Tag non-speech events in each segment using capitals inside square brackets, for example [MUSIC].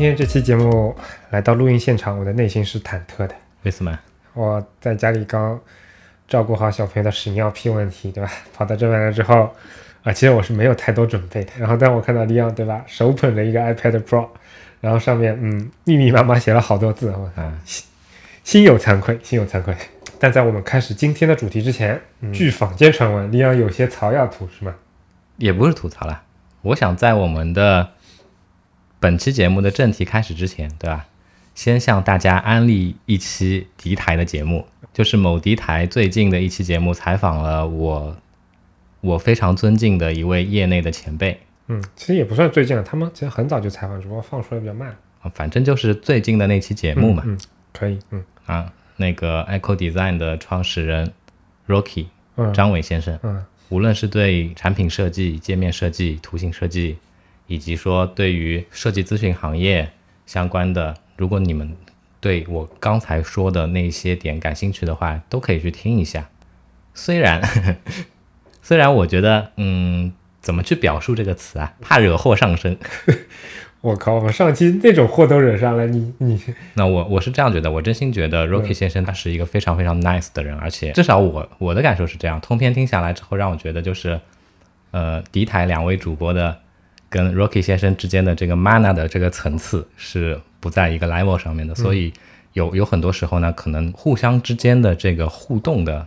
天这期节目来到录音现场，我的内心是忐忑的。为什么？我在家里刚照顾好小朋友的屎尿屁问题，对吧？跑到这边来之后，啊，其实我是没有太多准备的。然后，当我看到利昂，对吧，手捧着一个 iPad Pro，然后上面嗯密密麻麻写了好多字，我嗯，心心有惭愧，心有惭愧。但在我们开始今天的主题之前，据坊间传闻，利昂有些槽要吐，是吗？也不是吐槽啦。我想在我们的本期节目的正题开始之前，对吧？先向大家安利一期敌台的节目，就是某敌台最近的一期节目，采访了我我非常尊敬的一位业内的前辈嗯，其实也不算最近了，他们其实很早就采访，只不过放出来比较慢。啊，反正就是最近的那期节目嘛。嗯，嗯可以，嗯啊，那个 Echo Design 的创始人 Rocky 嗯张伟先生，嗯无论是对产品设计、界面设计、图形设计，以及说对于设计咨询行业相关的，如果你们对我刚才说的那些点感兴趣的话，都可以去听一下。虽然 [LAUGHS] 虽然我觉得，嗯，怎么去表述这个词啊，怕惹祸上身。[LAUGHS] 我靠，我们上期那种货都惹上了，你你那我我是这样觉得，我真心觉得 Rocky 先生他是一个非常非常 nice 的人，而且至少我我的感受是这样，通篇听下来之后，让我觉得就是，呃，敌台两位主播的跟 Rocky 先生之间的这个 mana 的这个层次是不在一个 level 上面的，所以有有很多时候呢，可能互相之间的这个互动的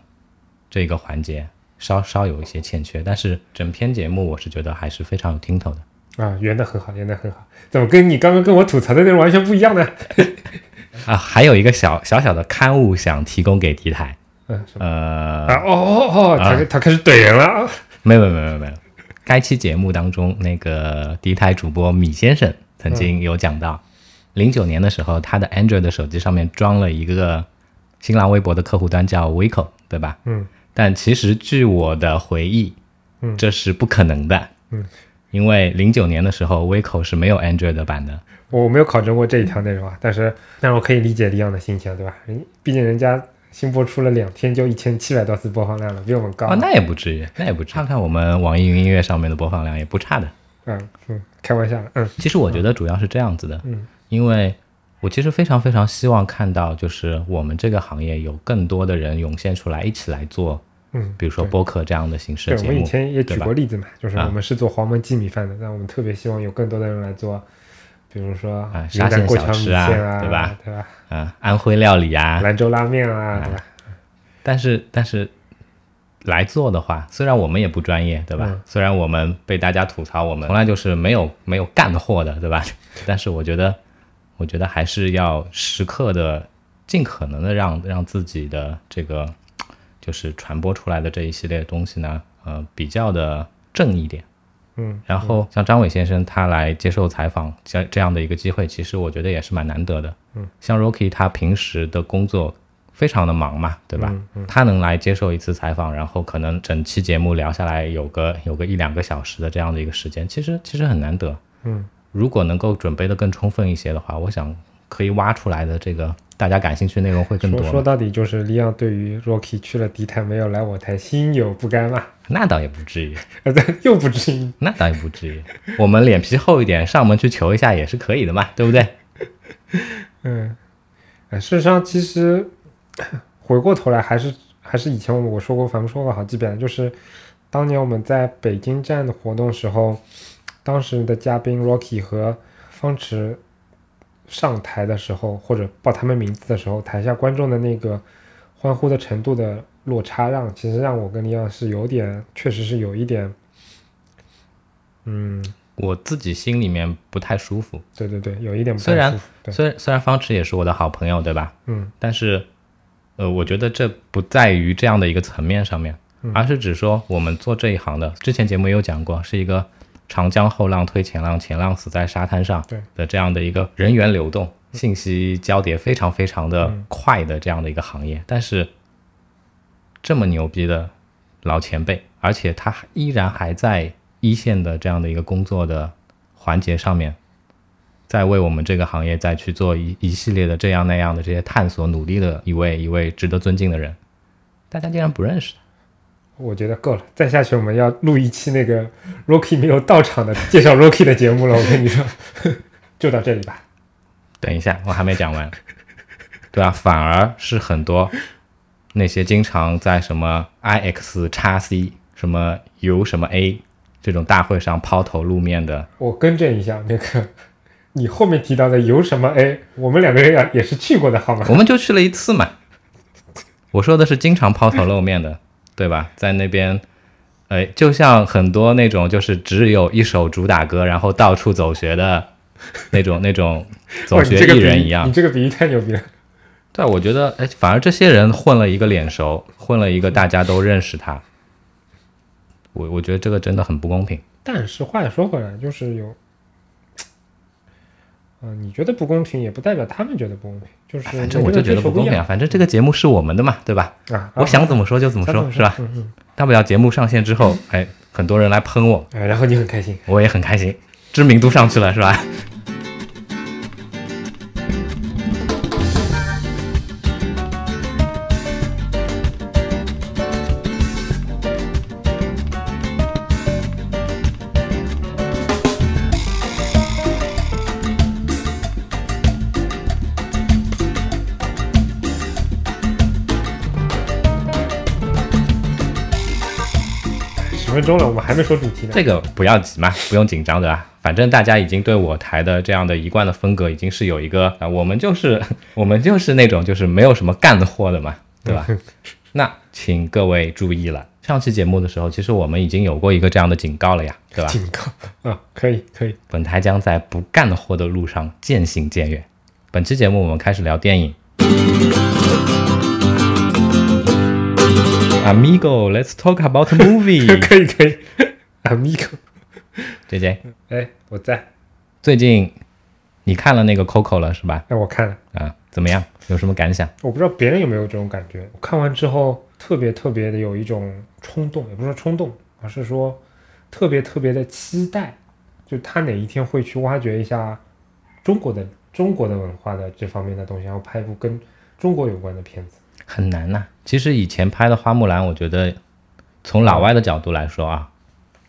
这个环节稍稍有一些欠缺，但是整篇节目我是觉得还是非常有听头的。啊，圆的很好，圆的很好，怎么跟你刚刚跟我吐槽的内容完全不一样呢？[LAUGHS] 啊，还有一个小小小的刊物想提供给敌台，嗯，呃，啊？哦哦哦，他、啊他开始怼人了没有没有没有没有，该期节目当中，那个第一台主播米先生曾经有讲到，零九年的时候，他的 Android 的手机上面装了一个新浪微博的客户端叫 Vico，对吧？嗯但其实据我的回忆，嗯这是不可能的。嗯，因为零九年的时候，Vico 是没有 Android 版的。我没有考证过这一条内容啊，但是但是我可以理解李阳的心情，对吧？人毕竟人家新播出了两天就一千七百多次播放量了，比我们高。哦，那也不至于，那也不至于。看看我们网易云音乐上面的播放量也不差的。嗯嗯，开玩笑了，嗯其实我觉得主要是这样子的，嗯因为我其实非常非常希望看到，就是我们这个行业有更多的人涌现出来，一起来做，嗯，比如说播客这样的形式对，的节目。我们以前也举过例子嘛，就是啊我们是做黄焖鸡米饭的，但我们特别希望有更多的人来做，比如说啊沙县小吃啊对吧？对吧？啊、安徽料理啊，兰州拉面啊，对吧？但是但是来做的话，虽然我们也不专业，对吧？嗯虽然我们被大家吐槽，我们从来就是没有没有干货的，对吧？[LAUGHS] 但是我觉得，我觉得还是要时刻的，尽可能的让让自己的这个就是传播出来的这一系列东西呢，呃，比较的正一点。嗯，然后像张伟先生他来接受采访这这样的一个机会，其实我觉得也是蛮难得的。嗯，像 Rocky 他平时的工作非常的忙嘛，对吧？嗯嗯他能来接受一次采访，然后可能整期节目聊下来有个有个一两个小时的这样的一个时间，其实其实很难得。嗯，如果能够准备的更充分一些的话，我想可以挖出来的这个大家感兴趣的内容会更多。说说到底就是李阳对于 Rocky 去了敌台没有来我台心有不甘嘛，那倒也不至于，[LAUGHS] 又不至于。那倒也不至于。我们脸皮厚一点，上门去求一下也是可以的嘛，对不对？[LAUGHS] 嗯，呃事实上，其实回过头来，还是还是以前我我说过，反复说过好几遍，就是当年我们在北京站的活动时候，当时的嘉宾 Rocky 和方池上台的时候，或者报他们名字的时候，台下观众的那个欢呼的程度的落差让，其实让我跟李阳是有点，确实是有一点，嗯，我自己心里面不太舒服。对对对，有一点不虽然太舒服，对，虽然虽然方池也是我的好朋友，对吧？嗯但是，呃，我觉得这不在于这样的一个层面上面，嗯而是指说我们做这一行的，之前节目也有讲过，是一个长江后浪推前浪，前浪死在沙滩上对的这样的一个人员流动、信息交叠非常非常的快的这样的一个行业。但是，这么牛逼的老前辈，而且他依然还在一线的这样的一个工作的环节上面，在为我们这个行业再去做一一系列的这样那样的这些探索努力的一位一位值得尊敬的人，大家竟然不认识他。我觉得够了，再下去我们要录一期那个 Rocky 没有到场的介绍 Rocky 的节目了。我跟你说，[LAUGHS] 就到这里吧。等一下，我还没讲完，对吧？反而是很多那些经常在什么 IX 叉 C 什么 U 什么 A 这种大会上抛头露面的，我更正一下，那个 [LAUGHS] 你后面提到的有什么 A，我们两个人也也是去过的，好吗？我们就去了一次嘛。我说的是经常抛头露面的，对吧？在那边，哎，就像很多那种就是只有一首主打歌，然后到处走学的那种 [LAUGHS] 那种走学艺人一样你。这个比喻太牛逼了。对，我觉得，哎，反而这些人混了一个脸熟，混了一个大家都认识他。我我觉得这个真的很不公平。但是话又说回来，就是有，嗯、你觉得不公平，也不代表他们觉得不公平，就是反正我就觉得不公平啊。啊。反正这个节目是我们的嘛，对吧？啊，我想怎么说就怎么说，是吧？嗯嗯。大不了节目上线之后，[LAUGHS] 哎，很多人来喷我，哎，然后你很开心。我也很开心，知名度上去了，是吧？十分钟了，我们还没说主题呢。这个不要急嘛，不用紧张，的吧？反正大家已经对我台的这样的一贯的风格已经是有一个啊，我们就是 [LAUGHS] 我们就是那种就是没有什么干货的嘛，对吧？[LAUGHS] 那请各位注意了，上期节目的时候，其实我们已经有过一个这样的警告了呀，对吧？警告啊，可以可以。本台将在不干货的路上渐行渐远。本期节目我们开始聊电影。[LAUGHS] Amigo，let's talk about movie 可 [LAUGHS] 以可以。Amigo，J J，哎，我在。最近你看了那个 Coco 了是吧？哎，我看了，啊，怎么样？有什么感想？我不知道别人有没有这种感觉。我看完之后，特别特别的有一种冲动，也不是说冲动，而是说特别特别的期待，就他哪一天会去挖掘一下中国的中国的文化的这方面的东西，然后拍一部跟中国有关的片子。很难呐、其实以前拍的花木兰，我觉得从老外的角度来说啊，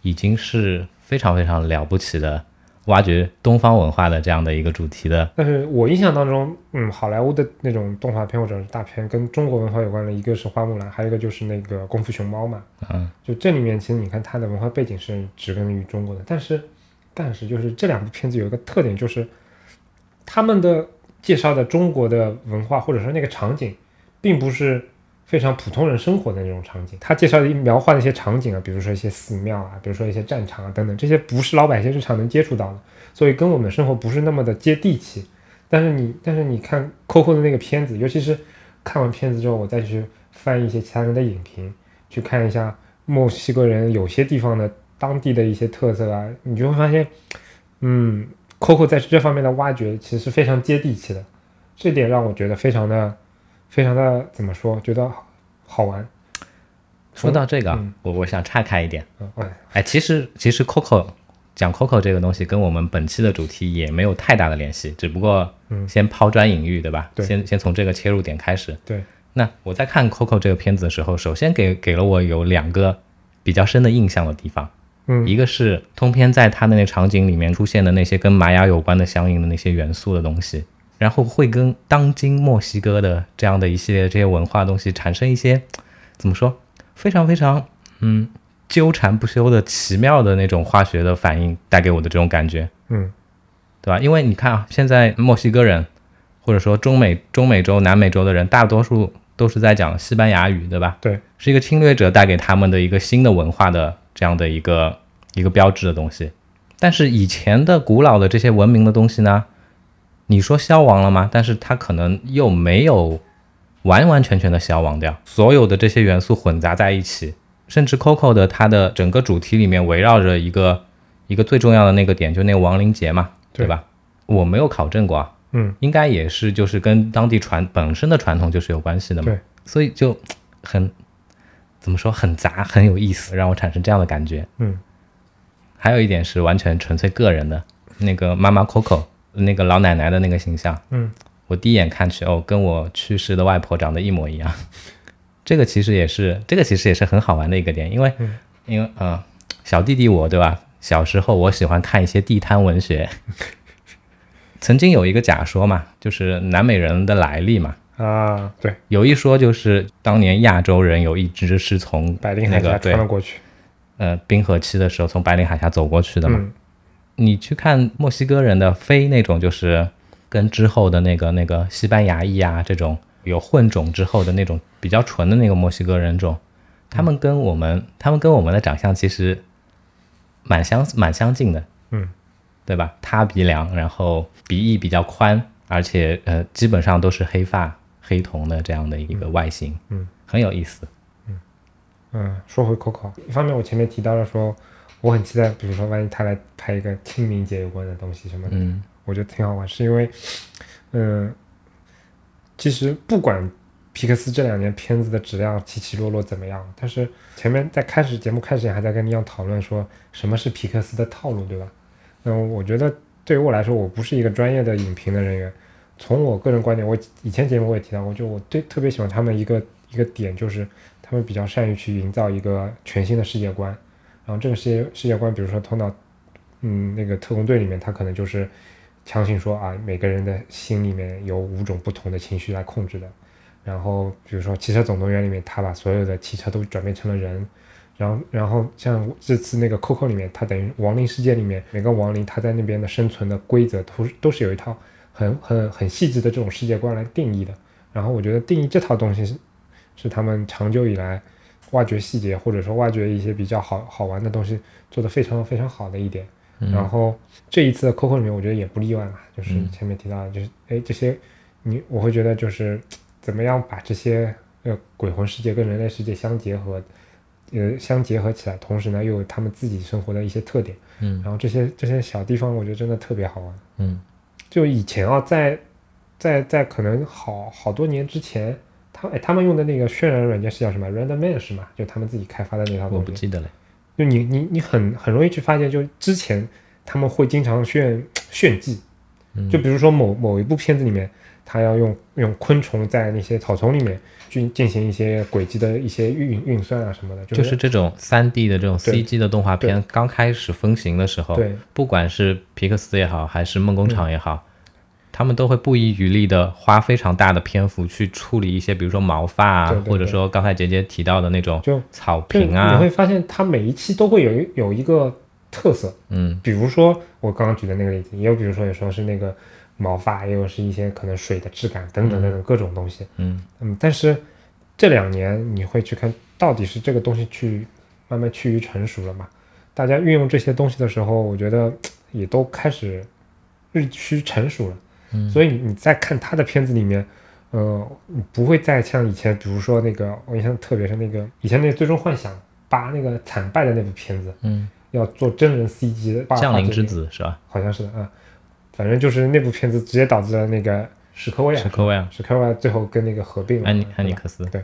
已经是非常非常了不起的挖掘东方文化的这样的一个主题的。但是我印象当中，嗯，好莱坞的那种动画片或者是大片跟中国文化有关的，一个是花木兰，还有一个就是那个功夫熊猫嘛。嗯，就这里面其实你看它的文化背景是植根于中国的，但是但是就是这两部片子有一个特点，就是他们的介绍的中国的文化或者说那个场景，并不是非常普通人生活的那种场景。他介绍的描画的一些场景啊，比如说一些寺庙啊，比如说一些战场啊等等，这些不是老百姓日常能接触到的，所以跟我们生活不是那么的接地气。但是你但是你看 Coco 的那个片子，尤其是看完片子之后，我再去翻一些其他人的影评，去看一下墨西哥人有些地方的当地的一些特色啊，你就会发现，嗯，Coco 在这方面的挖掘其实是非常接地气的，这点让我觉得非常的非常的怎么说，觉得好好玩。说到这个我我想岔开一点，嗯，哎，哎，其实其实 Coco 讲 Coco 这个东西跟我们本期的主题也没有太大的联系，只不过嗯先抛砖引玉，对吧？对先先从这个切入点开始。对，那我在看 Coco 这个片子的时候，首先给给了我有两个比较深的印象的地方，嗯一个是通篇在他的那场景里面出现的那些跟玛雅有关的相应的那些元素的东西，然后会跟当今墨西哥的这样的一系列这些文化东西产生一些怎么说，非常非常嗯纠缠不休的奇妙的那种化学的反应带给我的这种感觉，嗯对吧？因为你看啊，现在墨西哥人或者说中美中美洲、南美洲的人，大多数都是在讲西班牙语，对吧？对，是一个侵略者带给他们的一个新的文化的这样的一个一个标志的东西。但是以前的古老的这些文明的东西呢，你说消亡了吗？但是它可能又没有完完全全的消亡掉，所有的这些元素混杂在一起，甚至 Coco 的它的整个主题里面围绕着一个一个最重要的那个点，就那个亡灵节嘛，对对吧？我没有考证过啊，嗯，应该也是就是跟当地传本身的传统就是有关系的嘛，对，所以就很怎么说很杂，很有意思，让我产生这样的感觉。嗯，还有一点是完全纯粹个人的，那个妈妈 Coco 那个老奶奶的那个形象，嗯，我第一眼看去哦，跟我去世的外婆长得一模一样。[LAUGHS] 这个其实也是，这个其实也是很好玩的一个点，因为，嗯因为呃，小弟弟我对吧？小时候我喜欢看一些地摊文学，[LAUGHS] 曾经有一个假说嘛，就是南美人的来历嘛。啊，对，有一说就是当年亚洲人有一只是从白令海峡那个穿了过去。呃冰河期的时候从白令海峡走过去的嘛。嗯你去看墨西哥人的非那种，就是跟之后的那个那个西班牙裔啊这种有混种之后的那种比较纯的那个墨西哥人种，他们跟我们他们跟我们的长相其实蛮相蛮相近的，嗯，对吧？塌鼻梁，然后鼻翼比较宽，而且呃基本上都是黑发黑瞳的这样的一个外形，嗯，很有意思。嗯，说回 Coco，一方面我前面提到了说，我很期待，比如说万一他来拍一个清明节有关的东西什么的，嗯我觉得挺好玩，是因为，嗯、其实不管皮克斯这两年片子的质量起起落落怎么样，但是前面在开始节目开始前还在跟你样讨论说什么是皮克斯的套路，对吧？嗯，我觉得对于我来说，我不是一个专业的影评的人员。从我个人观点，我以前节目我也提到过，就我对特别喜欢他们一个一个点，就是他们比较善于去营造一个全新的世界观。然后这个世界世界观，比如说头脑，嗯，那个特工队里面，他可能就是强行说啊，每个人的心里面有五种不同的情绪来控制的。然后比如说《汽车总动员》里面，他把所有的汽车都转变成了人。然后，然后像这次那个 Coco 里面，他等于亡灵世界里面每个亡灵，他在那边的生存的规则都是都是有一套很很很细致的这种世界观来定义的。然后我觉得定义这套东西是是他们长久以来挖掘细节或者说挖掘一些比较好好玩的东西做得非常非常好的一点。然后这一次的 Coco 里面，我觉得也不例外嘛，就是嗯前面提到的，就是哎这些你我会觉得就是怎么样把这些呃鬼魂世界跟人类世界相结合，呃相结合起来，同时呢又有他们自己生活的一些特点，嗯然后这些这些小地方，我觉得真的特别好玩。嗯就以前啊，在在在可能好好多年之前，他哎他们用的那个渲染软件是叫什么 Random Man 是吗？就他们自己开发的那套我东西。不记得了。就你你你很很容易去发现，就之前他们会经常炫 [TSK] 炫技，嗯就比如说某某一部片子里面，他要用用昆虫在那些草丛里面去进行一些轨迹的一些运运算啊什么的，就是这种三 D 的这种 CG 的动画片刚开始风行的时候，对不管是皮克斯也好，还是梦工厂也好，他们都会不遗余力的花非常大的篇幅去处理一些，比如说毛发啊，对对对或者说刚才杰杰提到的那种就草坪啊你会，发现它每一期都会有一有一个特色，嗯比如说我刚刚举的那个例子，也有比如说有时候是那个毛发，也有是一些可能水的质感等等等等各种东西。嗯嗯，但是这两年你会去看到底是这个东西去慢慢趋于成熟了嘛？大家运用这些东西的时候，我觉得也都开始日趋成熟了。嗯。所以你你在看他的片子里面，呃，你不会再像以前，比如说那个我印象特别是那个以前那个《最终幻想八》那个惨败的那部片子，嗯，要做真人 CG 的降临之子。是吧？好像是的啊，反正就是那部片子直接导致了那个史克威尔，史克威尔、史克威尔最后跟那个合并了，安尼安妮克斯，对。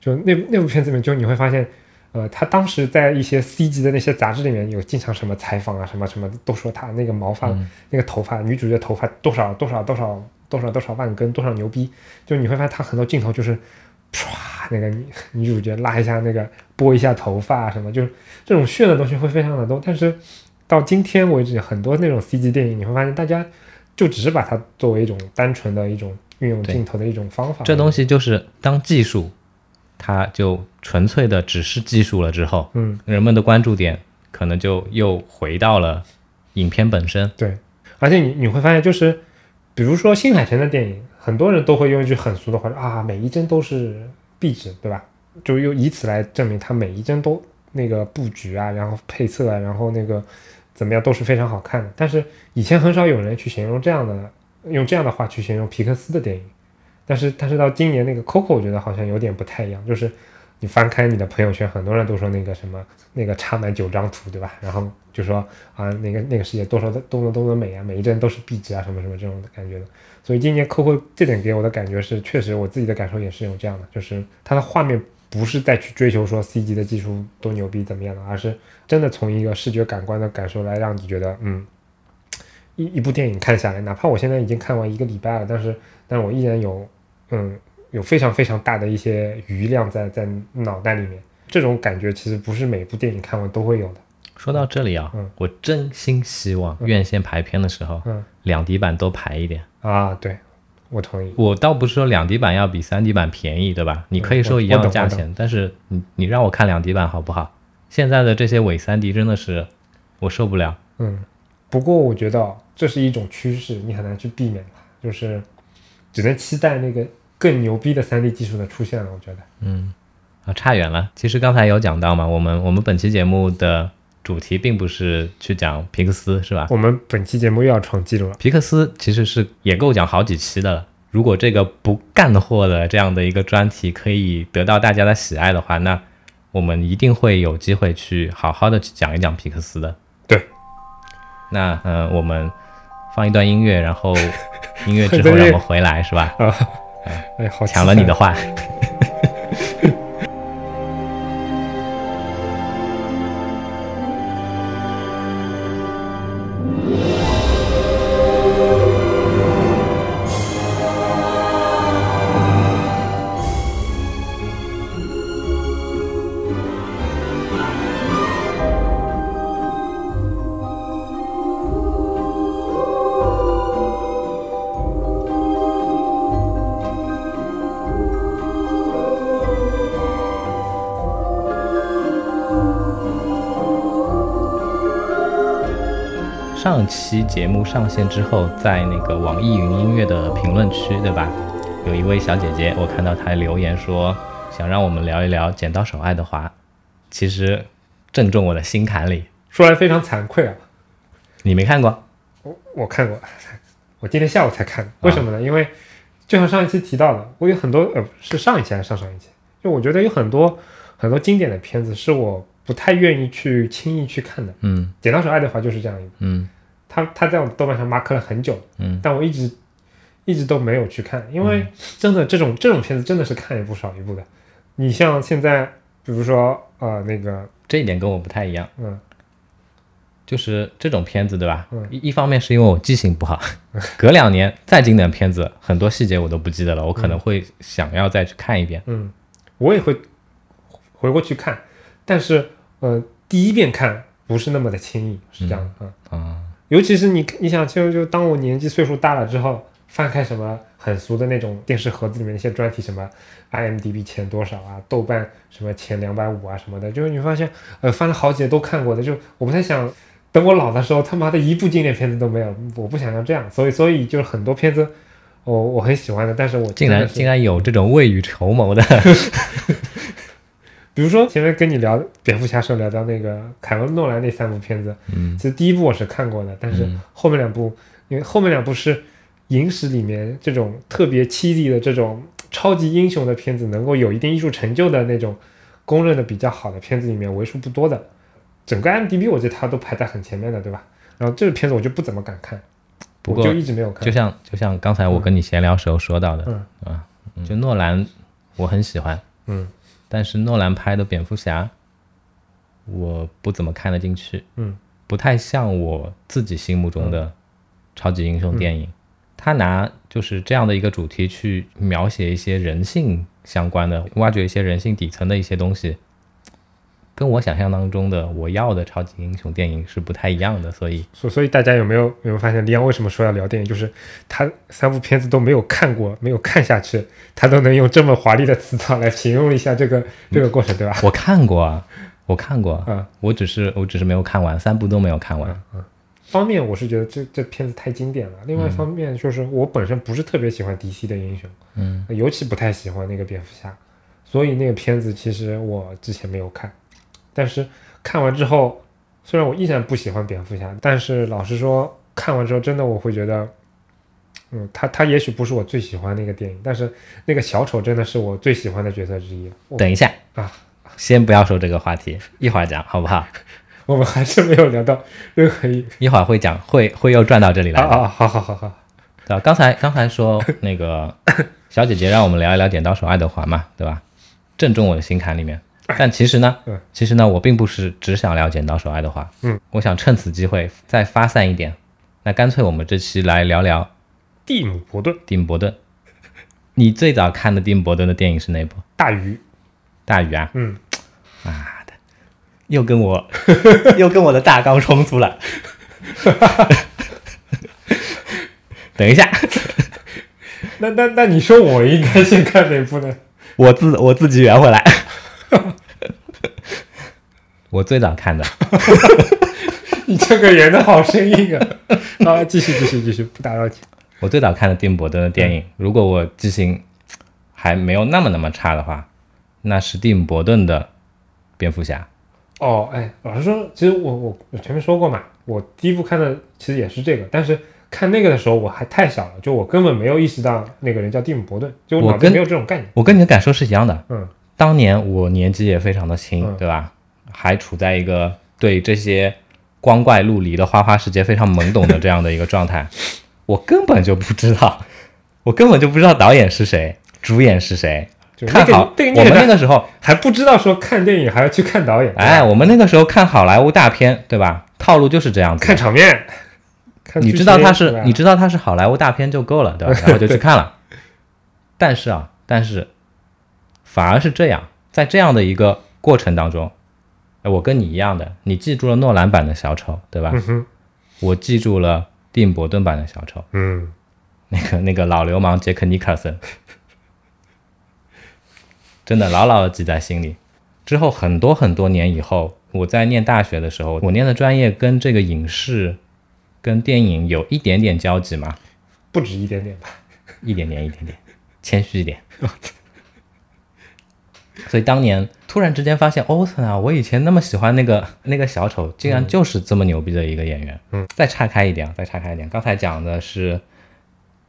就那那部片子里面，就你会发现，呃，他当时在一些 C 级的那些杂志里面有经常什么采访啊，什么什么都说他那个毛发、嗯那个头发，女主角头发多少多少多少多少多少万根，多少牛逼，就你会发现他很多镜头就是。唰，那个女女主角拉一下那个拨一下头发什么，就是这种炫的东西会非常的多。但是到今天为止，很多那种 C 级电影，你会发现大家就只是把它作为一种单纯的一种运用镜头的一种方法。这东西就是当技术，它就纯粹的只是技术了之后，嗯，人们的关注点可能就又回到了影片本身。对，而且你你会发现，就是比如说新海诚的电影，很多人都会用一句很俗的话说啊，每一帧都是壁纸，对吧？就又以此来证明它每一帧都那个布局啊，然后配色啊，然后那个怎么样都是非常好看的。但是以前很少有人去形容这样的，用这样的话去形容皮克斯的电影。但是但是到今年那个 Coco，我觉得好像有点不太一样，就是你翻开你的朋友圈，很多人都说那个什么那个插满九张图，对吧？然后就说啊，那个那个世界多少的多么多么美啊，每一帧都是壁纸啊，什么什么这种的感觉的。所以今年 Coco 这点给我的感觉是，确实我自己的感受也是有这样的，就是它的画面不是再去追求说 CG 的技术多牛逼怎么样的，而是真的从一个视觉感官的感受来让你觉得，嗯，一一部电影看下来，哪怕我现在已经看完一个礼拜了，但是但是我依然有嗯有非常非常大的一些余量在在脑袋里面。这种感觉其实不是每部电影看完都会有的。说到这里啊，嗯我真心希望院线排片的时候，嗯两 D 版多排一点。啊，对，我同意。我倒不是说两 D 版要比三 D 版便宜，对吧？你可以嗯我说一样的价钱，但是你你让我看两 D 版好不好？现在的这些伪三 D 真的是我受不了。嗯，不过我觉得哦这是一种趋势，你很难去避免它，就是只能期待那个更牛逼的 3D 技术的出现了。我觉得，嗯，啊，差远了。其实刚才有讲到嘛，我们我们本期节目的主题并不是去讲皮克斯，是吧？我们本期节目又要创纪录了。皮克斯其实是也够讲好几期的了。如果这个不干货的这样的一个专题可以得到大家的喜爱的话，那我们一定会有机会去好好的去讲一讲皮克斯的。对，那嗯、呃我们放一段音乐，然后音乐之后让我们回来，是吧？啊，[LAUGHS] 哎，好抢了你的话。[LAUGHS] 上期节目上线之后，在那个网易云音乐的评论区，对吧？有一位小姐姐，我看到她留言说，想让我们聊一聊《剪刀手爱德华》，其实正中我的心坎里。说来非常惭愧啊，你没看过？我我看过，[LAUGHS] 我今天下午才看。为什么呢？因为就像上一期提到的，我有很多呃是上一期还是上上一期？就我觉得有很多很多经典的片子是我不太愿意去轻易去看的。《嗯剪刀手爱德华》就是这样一部，嗯他他在我豆瓣上 mark 了很久，嗯但我一直一直都没有去看，因为真的这种这种片子真的是看一部少一部的。你像现在，比如说呃那个这一点跟我不太一样，嗯就是这种片子，对吧？嗯一一方面是因为我记性不好，[LAUGHS] 隔两年再经典片子，很多细节我都不记得了，我可能会想要再去看一遍。嗯，我也会回过去看，但是呃第一遍看不是那么的轻易，是这样的啊。啊、尤其是你你想就就当我年纪岁数大了之后，翻开什么很俗的那种电视盒子里面那些专题，什么 IMDB 前多少啊，豆瓣什么前两百五啊什么的，就是你发现呃翻了好几页都看过的，就我不太想等我老的时候他妈的一部经典片子都没有，我不想要这样，所以所以就是很多片子我我很喜欢的，但是我竟然竟然有这种未雨绸缪的，比如说前面跟你聊蝙蝠侠时候聊到那个凯文诺兰那三部片子，嗯其实第一部我是看过的，但是嗯后面两部，因为后面两部是影史里面这种特别凄厉的这种超级英雄的片子，能够有一定艺术成就的那种公认的比较好的片子里面为数不多的。整个 IMDB 我觉得它都排在很前面的，对吧？然后这个片子我就不怎么敢看，不过我就一直没有看就。像就像刚才我跟你闲聊时候说到的，嗯啊，就诺兰我很喜欢，嗯但是诺兰拍的蝙蝠侠，我不怎么看得进去，嗯不太像我自己心目中的超级英雄电影。他拿就是这样的一个主题去描写一些人性相关的，挖掘一些人性底层的一些东西，跟我想象当中的我要的超级英雄电影是不太一样的。所以，所所以大家有没有有没有发现，李阳为什么说要聊电影？就是他三部片子都没有看过，没有看下去，他都能用这么华丽的词藻来形容一下这个这个过程，对吧？我看过啊，我看过，嗯我只是我只是没有看完，三部都没有看完。方面我是觉得这这片子太经典了，另外一方面就是我本身不是特别喜欢 DC 的英雄，嗯尤其不太喜欢那个蝙蝠侠，所以那个片子其实我之前没有看，但是看完之后，虽然我依然不喜欢蝙蝠侠，但是老实说，看完之后真的我会觉得，嗯，他他也许不是我最喜欢那个电影，但是那个小丑真的是我最喜欢的角色之一。等一下啊，先不要说这个话题，一会儿讲好不好？[LAUGHS] 我们还是没有聊到任何一一会儿会讲，会会又转到这里来的。啊啊，好好好好，对吧？刚才刚才说那个小姐姐让我们聊一聊《剪刀手爱德华》嘛，对吧？正中我的心坎里面。[CLEARS THROAT] 但其实呢嗯，其实呢，我并不是只想聊《剪刀手爱德华》。嗯，我想趁此机会再发散一点。那干脆我们这期来聊聊蒂姆·伯顿蒂姆·伯顿。你最早看的蒂姆·伯顿的电影是哪部？大鱼，大鱼啊？嗯，妈的，又跟我 [LAUGHS] 又跟我的大纲冲突了。[LAUGHS] 等一下，[LAUGHS] 那那那你说我应该先看哪部呢？我自我自己圆回来。我最早看的，[LAUGHS] 你这个人的好生硬啊！[LAUGHS] 啊，继续继续继续，不打扰你。我最早看的蒂姆·伯顿的电影，如果我记性还没有那么那么差的话，那是蒂姆·伯顿的蝙蝠侠。哦，哎，老实说，其实我我我前面说过嘛，我第一部看的其实也是这个，但是看那个的时候我还太小了，就我根本没有意识到那个人叫蒂姆·伯顿，就我跟脑子没有这种概念。我跟你的感受是一样的。嗯，当年我年纪也非常的轻，嗯对吧？还处在一个对这些光怪陆离的花花世界非常懵懂的这样的一个状态，我根本就不知道，我根本就不知道导演是谁，主演是谁。就那个看好我对那个们那个时候，还不知道说看电影还要去看导演，哎，我们那个时候看好莱坞大片，对吧？套路就是这样子。看场面，看你知道他是你知道他是好莱坞大片就够了，对吧？[LAUGHS] 然后就去看了。但是啊，但是反而是这样，在这样的一个过程当中，哎我跟你一样的，你记住了诺兰版的小丑，对吧？嗯，我记住了蒂姆·伯顿版的小丑，嗯，那个那个老流氓杰克·尼克森，[LAUGHS] 真的牢牢的记在心里。之后很多很多年以后，我在念大学的时候，我念的专业跟这个影视、跟电影有一点点交集嘛，不止一点点吧。一点点，一点点，谦虚一点。[LAUGHS] 所以当年突然之间发现，欧森啊，我以前那么喜欢那个那个小丑，竟然就是这么牛逼的一个演员。嗯，再岔开一点，再岔开一点，刚才讲的是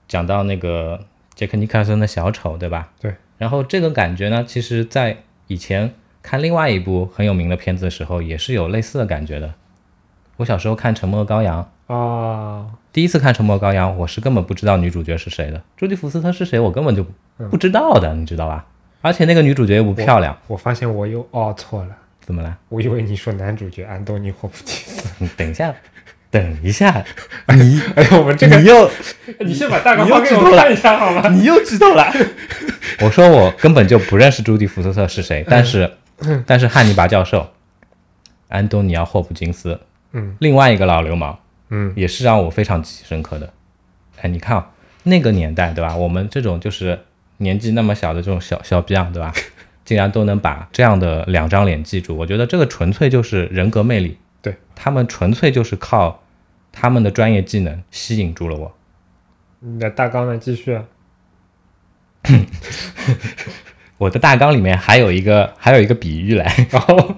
讲到那个杰克尼克森的小丑，对吧？对。然后这个感觉呢，其实在以前看另外一部很有名的片子的时候，也是有类似的感觉的。我小时候看《沉默的羔羊》，啊，第一次看《沉默羔羊》，我是根本不知道女主角是谁的，朱迪福斯特是谁，我根本就不知道的，你知道吧？而且那个女主角又不漂亮，我发现我又哦错了，怎么了？我以为你说男主角安东尼·霍普金斯。你等一下，等一下，[LAUGHS] 你哎呀，我们这个你又 [LAUGHS] 你先把大纲发给我看一下好吗？你又知道了。[LAUGHS] 我说我根本就不认识朱迪福斯特是谁，但是但是汉尼拔教授、安东尼奥·霍普金斯，嗯另外一个老流氓，嗯也是让我非常记忆深刻的。哎，你看啊，那个年代对吧？我们这种就是年纪那么小的这种小小逼样对吧？[LAUGHS] 竟然都能把这样的两张脸记住，我觉得这个纯粹就是人格魅力。对他们纯粹就是靠他们的专业技能吸引住了我。你的大纲呢？继续啊。[LAUGHS] 我的大纲里面还有一个还有一个比喻来，然后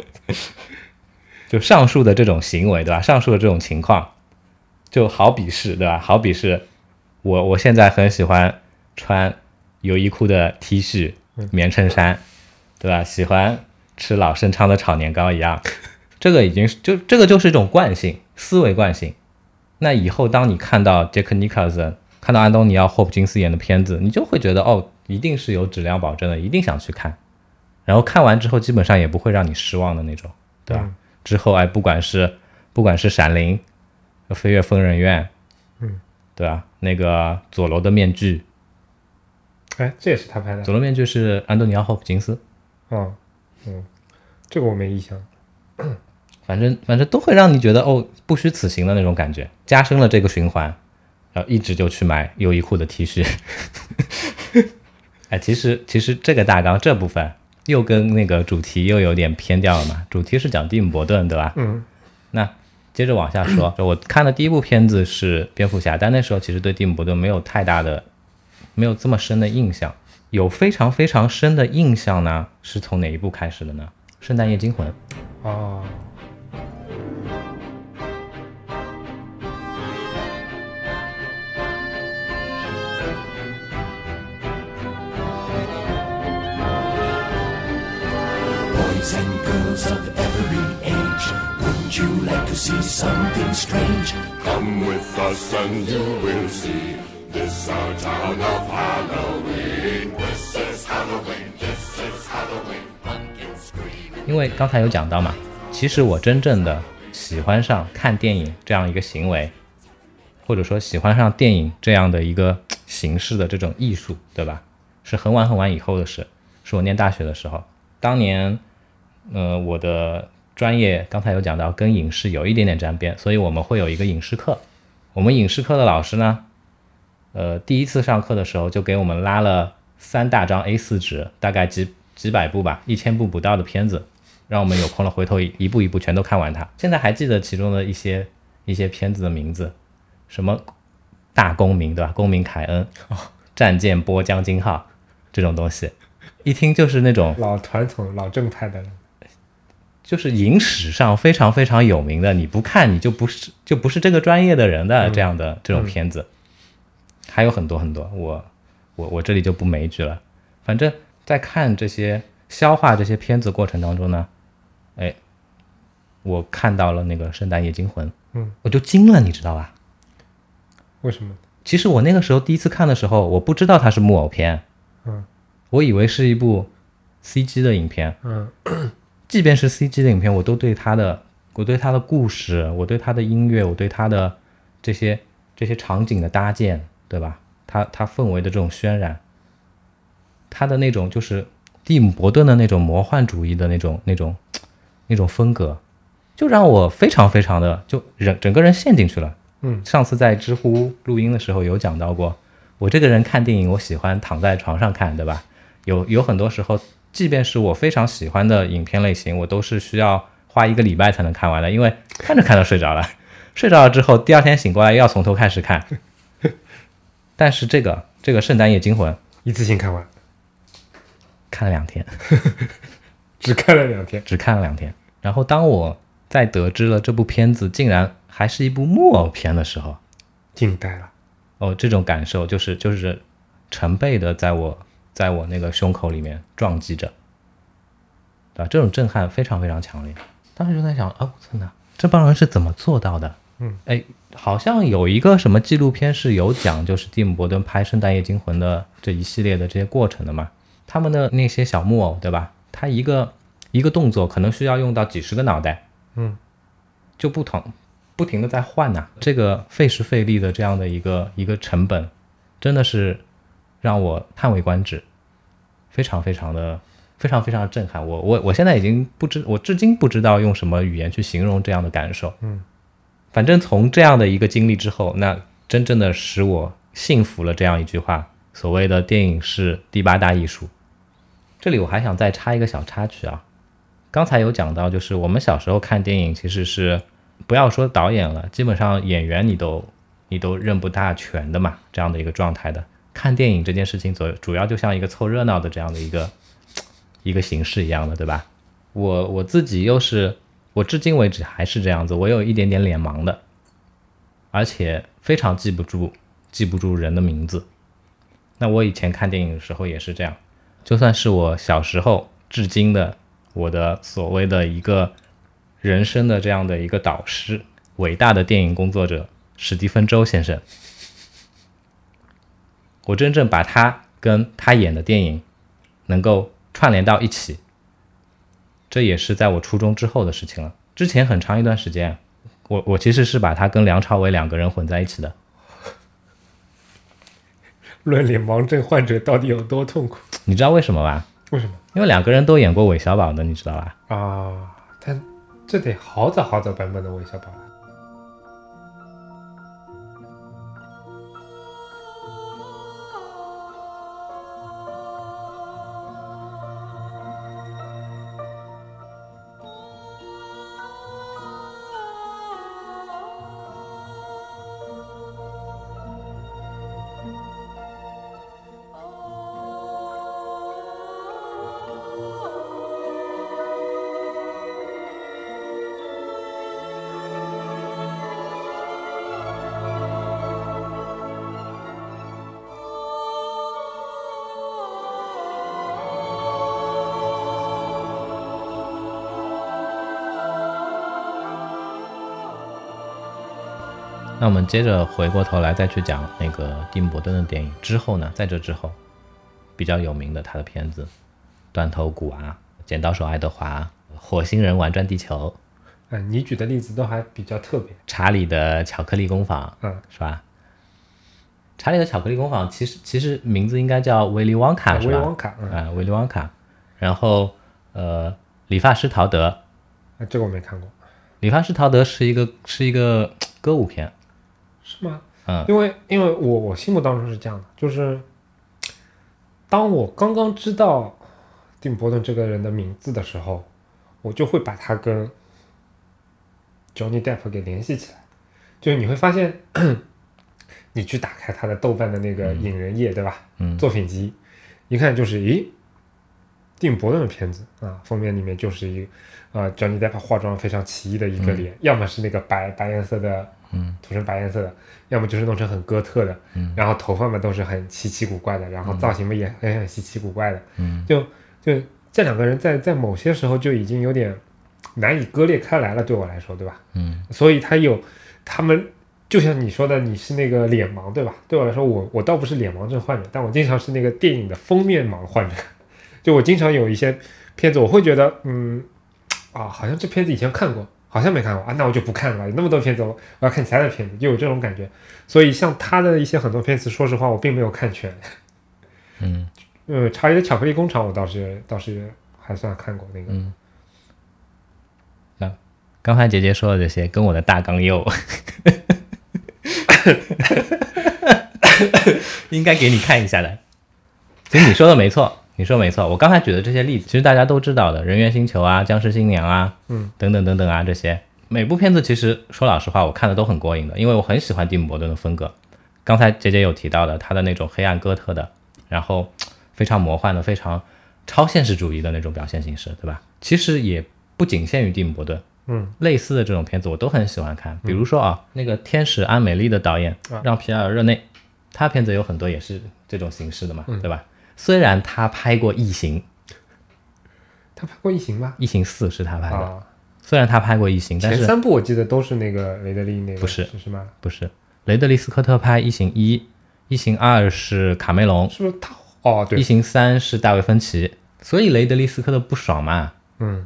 [LAUGHS] 就上述的这种行为，对吧？上述的这种情况，就好比是，对吧？好比是我我现在很喜欢穿优衣库的 T 恤、棉衬衫，对吧？喜欢吃老盛昌的炒年糕一样，[LAUGHS] 这个已经是就这个就是一种惯性思维惯性。那以后当你看到杰克尼克尔森、看到安东尼奥·霍普金斯演的片子，你就会觉得哦，一定是有质量保证的，一定想去看。然后看完之后，基本上也不会让你失望的那种，对吧？嗯之后哎，不管是不管是《闪灵》《飞跃疯人院》，嗯，对吧？那个佐罗的面具，哎，这也是他拍的。左楼面具是安东尼奥·霍普金斯，哦，嗯，这个我没印象。[CLEARS THROAT] 反正反正都会让你觉得哦，不虚此行的那种感觉，加深了这个循环，然后一直就去买优衣库的 T 恤。[LAUGHS] 哎，其实其实这个大纲这部分又跟那个主题又有点偏掉了嘛，主题是讲蒂姆·伯顿，对吧？嗯那接着往下说，就我看的第一部片子是蝙蝠侠，但那时候其实对蒂姆·伯顿没有太大的，没有这么深的印象。有非常非常深的印象呢，是从哪一部开始的呢？《圣诞夜惊魂》。哦，Boys and girls of every age, wouldn't you like to see something strange? Come with us and you will see this our town of Halloween. This is Halloween. This is Halloween. Pumpkins scream. 因为刚才有讲到嘛，其实我真正的喜欢上看电影这样一个行为，或者说喜欢上电影这样的一个形式的这种艺术，对吧？是很晚很晚以后的事，是我念大学的时候。当年，呃，我的专业刚才有讲到跟影视有一点点沾边，所以我们会有一个影视课。我们影视课的老师呢，呃，第一次上课的时候就给我们拉了三大张 A4 纸，大概几几百部吧，一千部不到的片子，让我们有空了回头一一步一步全都看完它。现在还记得其中的一些一些片子的名字，什么大公民对吧？公民凯恩、战舰波将金号这种东西，一听就是那种老传统、老正派的，就是影史上非常非常有名的，你不看你就不是就不是这个专业的人的这样的、这种片子，还有很多很多，我我我这里就不枚举了。反正在看这些消化这些片子过程当中呢，哎，我看到了那个《圣诞夜惊魂》，嗯，我就惊了，你知道吧？为什么？其实我那个时候第一次看的时候，我不知道它是木偶片，嗯我以为是一部 CG 的影片，嗯 [CLEARS THROAT] 即便是 CG 的影片，我都对它的，我对它的故事，我对它的音乐，我对它的这些这些场景的搭建，对吧？他他氛围的这种渲染，他的那种就是蒂姆·伯顿的那种魔幻主义的那种那种那种风格，就让我非常非常的就人整个人陷进去了。嗯上次在知乎录音的时候有讲到过，我这个人看电影，我喜欢躺在床上看，对吧？有有很多时候，即便是我非常喜欢的影片类型，我都是需要花一个礼拜才能看完的，因为看着看着睡着了，睡着了之后，第二天醒过来又要从头开始看。但是这个这个《圣诞夜惊魂》一次性看完，看了两天，[LAUGHS] 只看了两天。只看了两天。然后当我在得知了这部片子竟然还是一部木偶片的时候，惊呆了。哦，这种感受就是就是成倍的在我在我那个胸口里面撞击着，对吧？这种震撼非常非常强烈。当时就在想，啊，我操呐，这帮人是怎么做到的？嗯，哎，好像有一个什么纪录片是有讲，就是蒂姆·伯顿拍《圣诞夜惊魂》的这一系列的这些过程的嘛。他们的那些小木偶，对吧？他一个一个动作可能需要用到几十个脑袋，嗯，就不同不停的在换呐、这个费时费力的这样的一个一个成本，真的是让我叹为观止，非常非常的非常非常的震撼。我我我现在已经不知，我至今不知道用什么语言去形容这样的感受。嗯，反正从这样的一个经历之后，那真正的使我信服了这样一句话：所谓的电影是第八大艺术。这里我还想再插一个小插曲啊，刚才有讲到，就是我们小时候看电影其实是不要说导演了，基本上演员你都你都认不大全的嘛，这样的一个状态的。看电影这件事情主主要就像一个凑热闹的这样的一个一个形式一样的，对吧？我我自己又是我至今为止还是这样子，我有一点点脸盲的，而且非常记不住记不住人的名字。那我以前看电影的时候也是这样，就算是我小时候至今的我的所谓的一个人生的这样的一个导师，伟大的电影工作者史蒂芬周先生，我真正把他跟他演的电影能够串联到一起，这也是在我初中之后的事情了。之前很长一段时间，我我其实是把他跟梁朝伟两个人混在一起的。[LAUGHS] 论脸盲症患者到底有多痛苦？你知道为什么吧？为什么因为两个人都演过韦小宝的，你知道吧？啊？但这得好早好早版本的韦小宝接着回过头来再去讲那个蒂姆·伯顿的电影。之后呢，在这之后，比较有名的他的片子，《断头谷》啊，《剪刀手爱德华》，《火星人玩转地球》，嗯，你举的例子都还比较特别。查理的巧克力工坊，嗯，是吧？查理的巧克力工坊其实其实名字应该叫威利旺卡，是吧？威利旺卡，嗯啊，威利旺卡。然后呃，理发师陶德，啊，这个我没看过，理发师陶德是一个是一个歌舞片，是吗？嗯因为因为我我心目当中是这样的，就是当我刚刚知道蒂姆·伯顿这个人的名字的时候，我就会把他跟 Johnny Depp 给联系起来。就是你会发现，[CLEARS THROAT] 你去打开他的豆瓣的那个引人页，对吧？嗯作品集，一看就是，咦，蒂姆·伯顿的片子啊，封面里面就是一个啊，Johnny Depp 化妆非常奇异的一个脸，要么是那个白白颜色的，嗯，涂成白颜色的，要么就是弄成很哥特的，嗯然后头发嘛都是很稀奇古怪的，然后造型嘛也很很稀奇古怪的，嗯就就这两个人在在某些时候就已经有点难以割裂开来了，对我来说，对吧？嗯所以他有他们，就像你说的，你是那个脸盲，对吧？对我来说，我我倒不是脸盲症患者，但我经常是那个电影的封面盲患者。[LAUGHS] 就我经常有一些片子，我会觉得，嗯，啊，好像这片子以前看过，好像没看过啊，那我就不看了吧。有那么多片子，我我要看其他的片子，就有这种感觉。所以像他的一些很多片子，说实话，我并没有看全。嗯 [LAUGHS] 呃，查理的巧克力工厂，我倒是倒是还算看过那个。嗯。那刚才姐姐说的这些跟我的大纲又 [LAUGHS] [LAUGHS] 应该给你看一下的。其实你说的没错，你说没错。我刚才举的这些例子，其实大家都知道的，《人猿星球》啊，《僵尸新娘》啊，嗯，等等等等啊，这些每部片子其实说老实话，我看的都很过瘾的，因为我很喜欢蒂姆·伯顿的风格。刚才姐姐有提到的，他的那种黑暗哥特的，然后非常魔幻的、非常超现实主义的那种表现形式，对吧？其实也不仅限于蒂姆·伯顿，嗯，类似的这种片子我都很喜欢看。比如说啊，那个《天使安美丽》的导演啊让皮埃尔·热内，他片子有很多也是这种形式的嘛，嗯对吧？虽然他拍过《异形》，《他拍过《异形》吧？异形四》是他拍的，啊，虽然他拍过《异形》，但是前三部我记得都是那个雷德利那个，不是是吗？不是雷德利·斯科特拍《异形一》，《异形二》是卡梅隆，是不是他？哦，《对异，形三》是大卫芬奇，所以雷德利·斯科特不爽嘛，嗯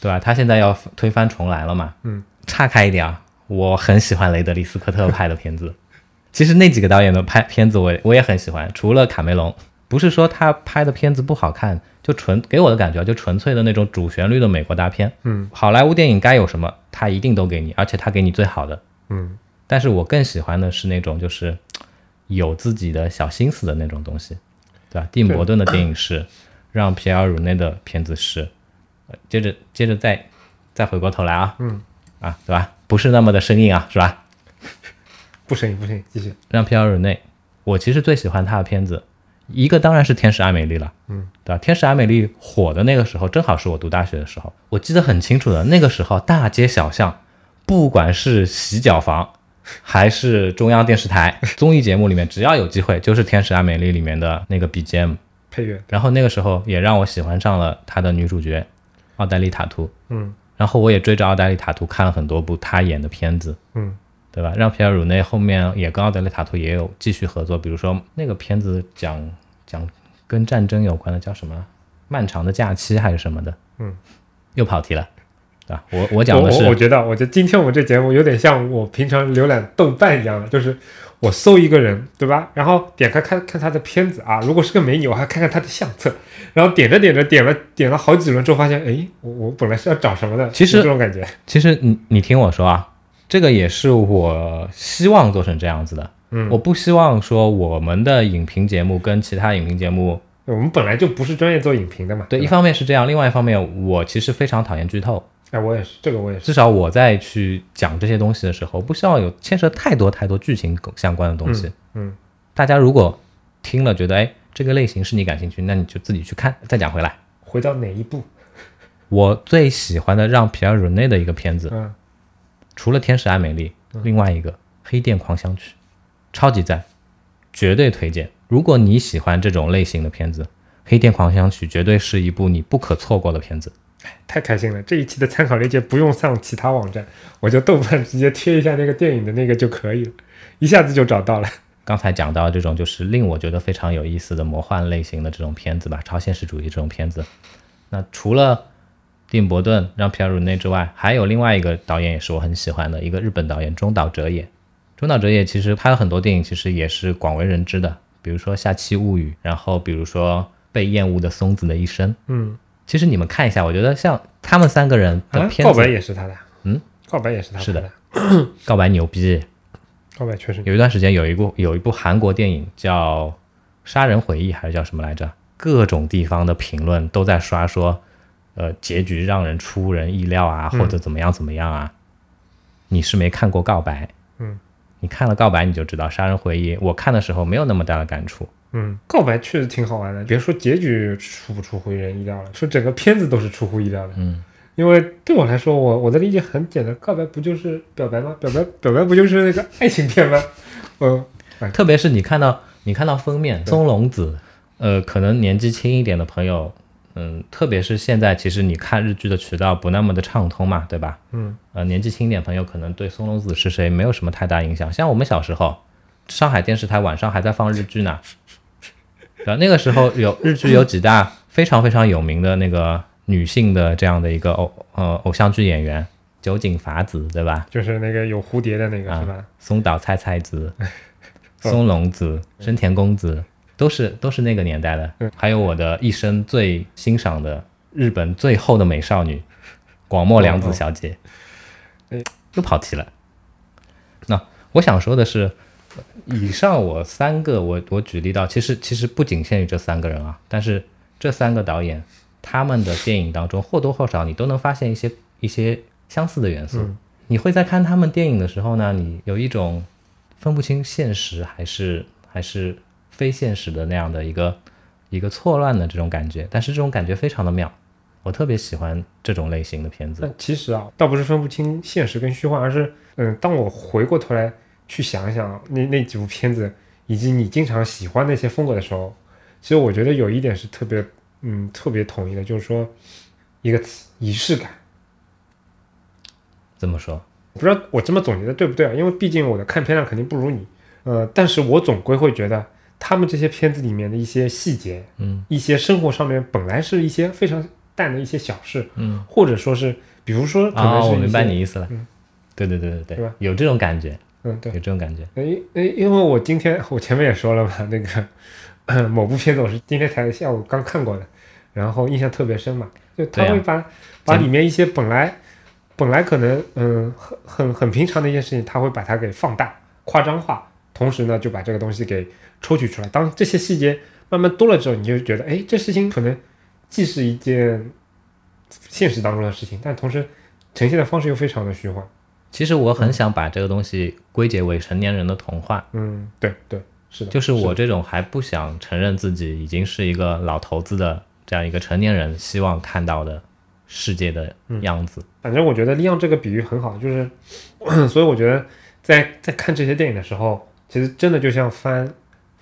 对吧？他现在要推翻重来了嘛。嗯，岔开一点啊，我很喜欢雷德利·斯科特拍的片子。其实那几个导演的拍片子我也我也很喜欢，除了卡梅隆，不是说他拍的片子不好看，就纯给我的感觉啊就纯粹的那种主旋律的美国大片。嗯好莱坞电影该有什么，他一定都给你，而且他给你最好的。嗯但是我更喜欢的是那种就是有自己的小心思的那种东西，对吧？蒂姆·伯顿的电影是，让皮埃尔·鲁内的片子是，呃接着接着再再回过头来啊，嗯，啊，对吧？不是那么的生硬啊，是吧？[LAUGHS] 不生硬不生硬，继续。让皮埃尔·鲁内，我其实最喜欢他的片子，一个当然是《天使爱美丽》了，嗯，对吧？《天使爱美丽》火的那个时候，正好是我读大学的时候，我记得很清楚的，那个时候大街小巷，不管是洗脚房。还是中央电视台 [LAUGHS] 综艺节目里面，只要有机会，就是《天使爱美丽》里面的那个 BGM。配乐，然后那个时候也让我喜欢上了她的女主角奥黛丽·塔图。嗯然后我也追着奥黛丽·塔图看了很多部她演的片子，嗯对吧？让皮埃尔·鲁内后面也跟奥德雷·塔图也有继续合作，比如说那个片子讲讲跟战争有关的，叫什么《漫长的假期》还是什么的？嗯，又跑题了，对吧？我我讲的是我觉得，我觉得今天我们这节目有点像我平常浏览豆瓣一样的，就是我搜一个人，对吧？然后点开看看他的片子啊，如果是个美女，我还看看他的相册，然后点着点着点了点了好几轮之后，发现，哎，我我本来是要找什么的，其实这种感觉，其实你你听我说啊，这个也是我希望做成这样子的。嗯，我不希望说我们的影评节目跟其他影评节目，我们本来就不是专业做影评的嘛，对，对，一方面是这样，另外一方面我其实非常讨厌剧透。哎，我也是，这个我也是，至少我在去讲这些东西的时候，不希望有牵涉太多太多剧情相关的东西。嗯大家如果听了觉得哎这个类型是你感兴趣，那你就自己去看。再讲回来，回到哪一部？我最喜欢的让皮埃尔·鲁内的一个片子，嗯除了《天使爱美丽》，另外一个《黑店狂想曲》，超级赞，绝对推荐。如果你喜欢这种类型的片子，《黑店狂想曲》绝对是一部你不可错过的片子。太开心了！这一期的参考链接不用上其他网站，我就豆瓣直接贴一下那个电影的那个就可以了，一下子就找到了。刚才讲到这种就是令我觉得非常有意思的魔幻类型的这种片子吧，超现实主义这种片子。那除了蒂姆·伯顿、让皮埃尔·鲁内之外，还有另外一个导演也是我很喜欢的一个日本导演中岛哲也。中岛哲也其实拍了很多电影，其实也是广为人知的，比如说《下期物语》，然后比如说《被厌恶的松子的一生》。嗯其实你们看一下，我觉得像他们三个人的啊，片子，告白也是他的，嗯，告白也是他的是的告白牛逼。[CLEARS THROAT] 告白确实有一段时间有一部有一部韩国电影叫《杀人回忆》还是叫什么来着？各种地方的评论都在刷说，呃，结局让人出人意料啊，嗯或者怎么样怎么样啊。你是没看过《告白》，嗯，你看了《告白》你就知道《杀人回忆》，我看的时候没有那么大的感触。嗯，告白确实挺好玩的。别说结局出不出乎人意料了，说整个片子都是出乎意料的。嗯，因为对我来说，我我的理解很简单，告白不就是表白吗？表白表白不就是那个爱情片吗？[LAUGHS] 嗯，特别是你看到你看到封面松隆子，呃，可能年纪轻一点的朋友，嗯，特别是现在其实你看日剧的渠道不那么的畅通嘛，对吧？嗯，呃，年纪轻一点朋友可能对松隆子是谁没有什么太大影响。像我们小时候，上海电视台晚上还在放日剧呢，然后？那个时候有日剧有几大非常非常有名的那个女性的这样的一个偶呃偶像剧演员，酒井法子，对吧？就是那个有蝴蝶的那个、啊是吧？松岛菜菜子、[LAUGHS] 松隆子、深田恭子，都是都是那个年代的嗯。还有我的一生最欣赏的日本最后的美少女广末凉子小姐哎。又跑题了。那我想说的是，以上我三个我我举例到，其实其实不仅限于这三个人啊，但是这三个导演他们的电影当中或多或少你都能发现一些一些相似的元素。嗯你会在看他们电影的时候呢，你有一种分不清现实还是还是非现实的那样的一个一个错乱的这种感觉，但是这种感觉非常的妙，我特别喜欢这种类型的片子。但其实啊，倒不是分不清现实跟虚幻，而是嗯，当我回过头来去想一想那那几部片子，以及你经常喜欢那些风格的时候，其实我觉得有一点是特别嗯特别统一的，就是说一个词仪式感。怎么说？不知道我这么总结的对不对啊？因为毕竟我的看片量肯定不如你，呃，但是我总归会觉得他们这些片子里面的一些细节，嗯。一些生活上面本来是一些非常淡的一些小事，嗯，或者说是，比如说可能哦，是、我明白你，意思了。嗯。对对对对对。对吧，有这种感觉，嗯，对。有，这种感觉。诶诶，因为我今天我前面也说了嘛，那个 [CLEARS THROAT] 某部片子我是今天才下午刚看过的，然后印象特别深嘛，就他会把、把里面一些本来本来可能嗯很很很平常的一件事情，他会把它给放大夸张化，同时呢就把这个东西给抽取出来。当这些细节慢慢多了之后，你就觉得哎，这事情可能既是一件现实当中的事情，但同时呈现的方式又非常的虚幻。其实我很想把这个东西归结为成年人的童话，嗯，对对，是的，就是我这种还不想承认自己已经是一个老头子的这样一个成年人，希望看到的世界的样子。反正我觉得利用这个比喻很好，就是，[CLEARS THROAT] 所以我觉得在在看这些电影的时候，其实真的就像翻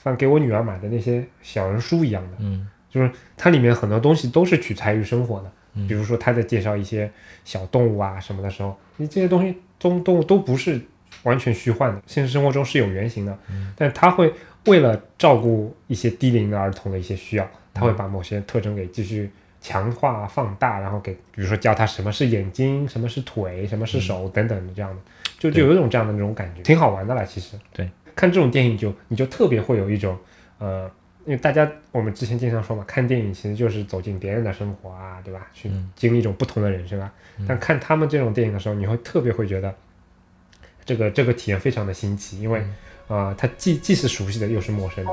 翻给我女儿买的那些小人书一样的，嗯。就是它里面很多东西都是取材于生活的，嗯。比如说他在介绍一些小动物啊什么的时候，你这些东西动动物都不是完全虚幻的，现实生活中是有原型的，嗯。但他会为了照顾一些低龄的儿童的一些需要，他会把某些特征给继续强化放大，然后给比如说教他什么是眼睛，什么是腿，什么是手等等的这样的，就就有一种这样的那种感觉，挺好玩的啦。其实。对，看这种电影就你就特别会有一种呃。因为大家我们之前经常说嘛，看电影其实就是走进别人的生活啊，对吧？去嗯经历一种不同的人生啊。但看他们这种电影的时候，你会特别会觉得这个这个体验非常的新奇，因为啊、呃它既既是熟悉的，又是陌生的。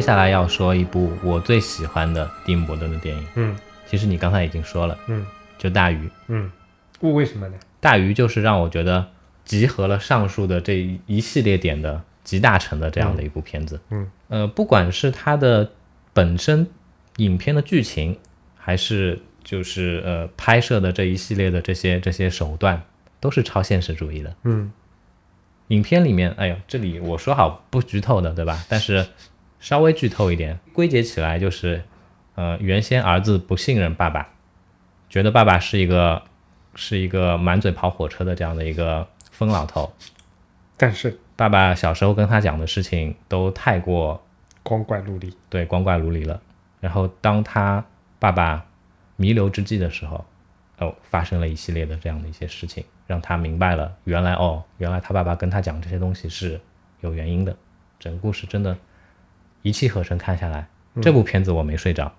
接下来要说一部我最喜欢的蒂姆·伯顿的电影。嗯其实你刚才已经说了，嗯就《大鱼》。嗯，为为什么呢？大鱼就是让我觉得集合了上述的这一一系列点的集大成的这样的一部片子。嗯呃，不管是它的本身影片的剧情，还是就是呃拍摄的这一系列的这些这些手段都是超现实主义的。嗯影片里面，哎呦，这里我说好不剧透的，对吧？但是稍微剧透一点，归结起来就是，呃，原先儿子不信任爸爸，觉得爸爸是一个是一个满嘴跑火车的这样的一个疯老头。但是爸爸小时候跟他讲的事情都太过光怪陆离。对光怪陆离了。然后当他爸爸弥留之际的时候，哦，发生了一系列的这样的一些事情，让他明白了，原来哦，原来他爸爸跟他讲这些东西是有原因的。整个故事真的，一气呵成看下来，这部片子我没睡着。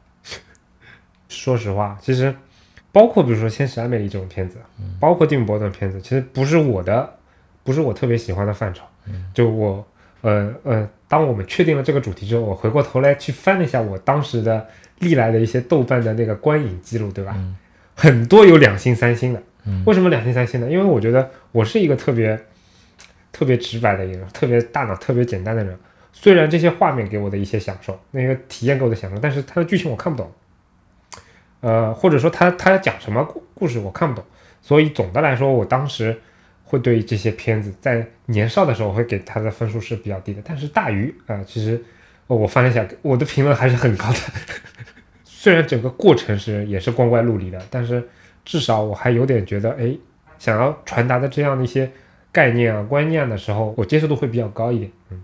说实话，其实包括比如说《千使艾美丽》这种片子，包括蒂姆·伯顿的片子，其实不是我的，不是我特别喜欢的范畴。就我，呃呃，当我们确定了这个主题之后，我回过头来去翻了一下我当时的历来的一些豆瓣的那个观影记录，对吧？很多有两星、三星的。为什么两星、三星呢？因为我觉得我是一个特别特别直白的一个人，特别大脑特别简单的人。虽然这些画面给我的一些享受，那个体验给我的享受，但是它的剧情我看不懂。呃，或者说他他讲什么故故事我看不懂，所以总的来说，我当时会对这些片子在年少的时候会给他的分数是比较低的。但是大鱼啊、其实、哦我翻了一下，我的评论还是很高的。[LAUGHS] 虽然整个过程是也是光怪陆离的，但是至少我还有点觉得，哎，想要传达的这样的一些概念啊观念的时候，我接受度会比较高一点。嗯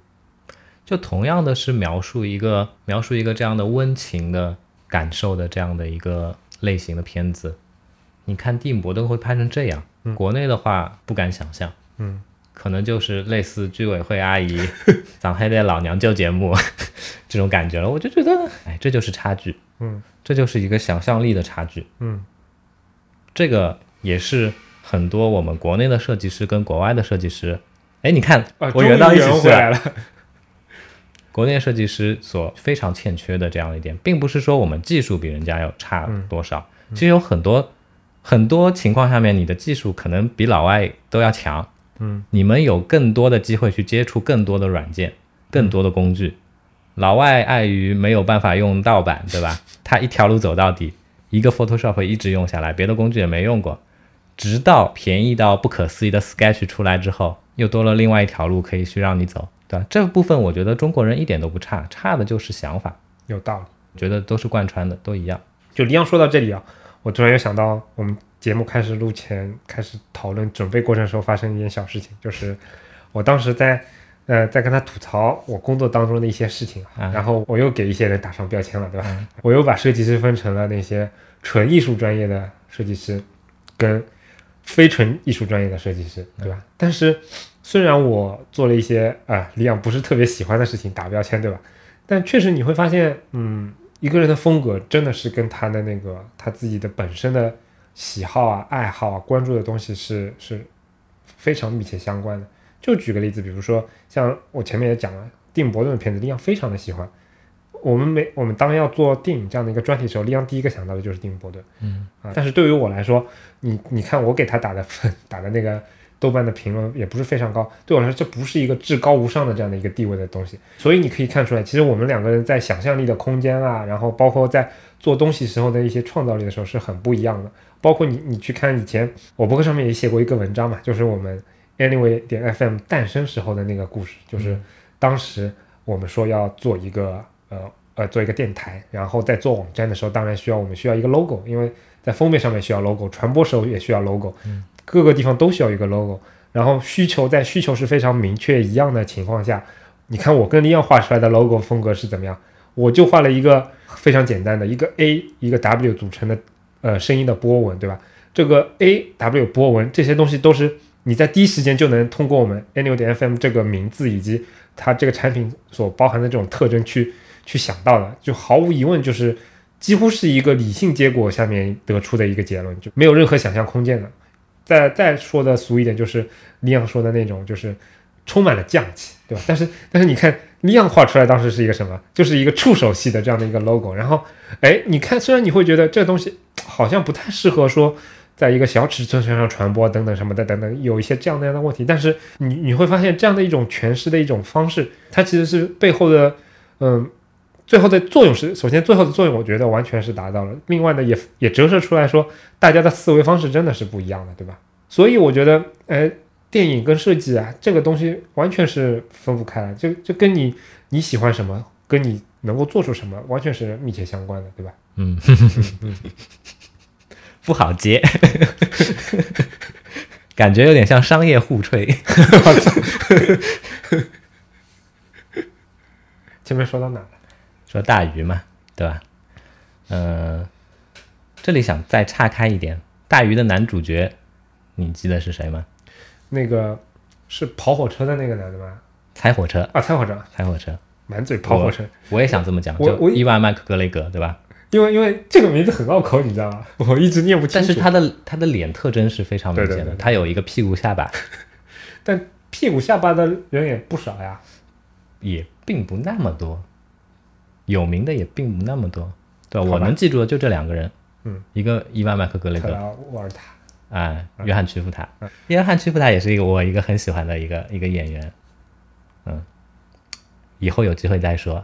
就同样的是描述一个描述一个这样的温情的感受的这样的一个类型的片子，你看蒂姆·伯顿会拍成这样，国内的话不敢想象，嗯，可能就是类似居委会阿姨长黑的老娘舅节目 [LAUGHS] 这种感觉了。我就觉得，哎，这就是差距，嗯。这就是一个想象力的差距。嗯。这个也是很多我们国内的设计师跟国外的设计师，哎，你看，啊，我圆到一起终于圆去了。国内设计师所非常欠缺的这样一点，并不是说我们技术比人家要差多少，其实有很多很多情况下面，你的技术可能比老外都要强。嗯，你们有更多的机会去接触更多的软件、更多的工具。老外碍于没有办法用盗版，对吧？他一条路走到底，一个 Photoshop 一直用下来，别的工具也没用过，直到便宜到不可思议的 Sketch 出来之后，又多了另外一条路可以去让你走，对吧？这部分我觉得中国人一点都不差，差的就是想法，有道理。我觉得都是贯穿的，都一样。就李阳说到这里啊，我突然又想到我们节目开始录前开始讨论准备过程的时候发生一件小事情，就是我当时在呃在跟他吐槽我工作当中的一些事情啊然后我又给一些人打上标签了，对吧？我又把设计师分成了那些纯艺术专业的设计师跟非纯艺术专业的设计师，对吧？但是虽然我做了一些啊李阳不是特别喜欢的事情打标签，对吧？但确实你会发现，嗯，一个人的风格真的是跟他的那个他自己的本身的喜好啊、爱好啊、关注的东西是是非常密切相关的。就举个例子，比如说像我前面也讲了，蒂姆·伯顿的片子，李昂非常的喜欢。我们每我们当要做电影这样的一个专题的时候，李昂第一个想到的就是蒂姆·伯顿。嗯啊，但是对于我来说，你你看我给他打的分，打的那个豆瓣的评论也不是非常高，对我来说这不是一个至高无上的这样的一个地位的东西。所以你可以看出来，其实我们两个人在想象力的空间啊，然后包括在做东西时候的一些创造力的时候是很不一样的。包括你你去看以前我博客上面也写过一个文章嘛，就是我们 Anyway 点 FM 诞生时候的那个故事，就是当时我们说要做一个呃呃做一个电台，然后在做网站的时候，当然需要我们需要一个 logo，因为在封面上面需要 logo，传播时候也需要 logo，各个地方都需要一个 logo。然后需求在需求是非常明确一样的情况下，你看我跟利昂画出来的 logo 风格是怎么样？我就画了一个非常简单的一个 A 一个 W 组成的呃声音的波纹，对吧？这个 A W 波纹这些东西都是你在第一时间就能通过我们 a n n u a l FM 这个名字以及它这个产品所包含的这种特征去去想到的，就毫无疑问就是几乎是一个理性结果下面得出的一个结论，就没有任何想象空间的。再再说的俗一点，就是李阳说的那种，就是充满了匠气，对吧？但是但是你看李阳画出来当时是一个什么？就是一个触手系的这样的一个 logo。然后，哎，你看，虽然你会觉得这东西好像不太适合说在一个小尺寸上传播等等什么的等等，有一些这样那样的问题，但是你你会发现这样的一种诠释的一种方式，它其实是背后的嗯最后的作用是，首先最后的作用，我觉得完全是达到了。另外呢，也也折射出来说，大家的思维方式真的是不一样的，对吧？所以我觉得，呃，电影跟设计啊，这个东西完全是分不开来，就就跟你你喜欢什么，跟你能够做出什么，完全是密切相关的，对吧？嗯，[LAUGHS] 不好接，[LAUGHS] 感觉有点像商业互吹。[LAUGHS] 前面说到哪了？说大鱼嘛，对吧？嗯、这里想再岔开一点，大鱼的男主角，你记得是谁吗？那个是跑火车的那个男的吗？踩火车，啊，踩火车，踩火车，满嘴跑火车。我也想这么讲，就我我伊万麦克格雷格，对吧？因为因为这个名字很拗口，你知道吗？[LAUGHS] 我一直念不清楚。但是他的他的脸特征是非常明显的，他有一个屁股下巴，[LAUGHS] 但屁股下巴的人也不少呀。也并不那么多，有名的也并不那么多，对吧？我能记住的就这两个人，嗯，一个伊万麦克格雷格，沃尔塔，啊，约翰屈服塔，约翰屈服塔也是一个我一个很喜欢的一个一个演员，嗯，以后有机会再说。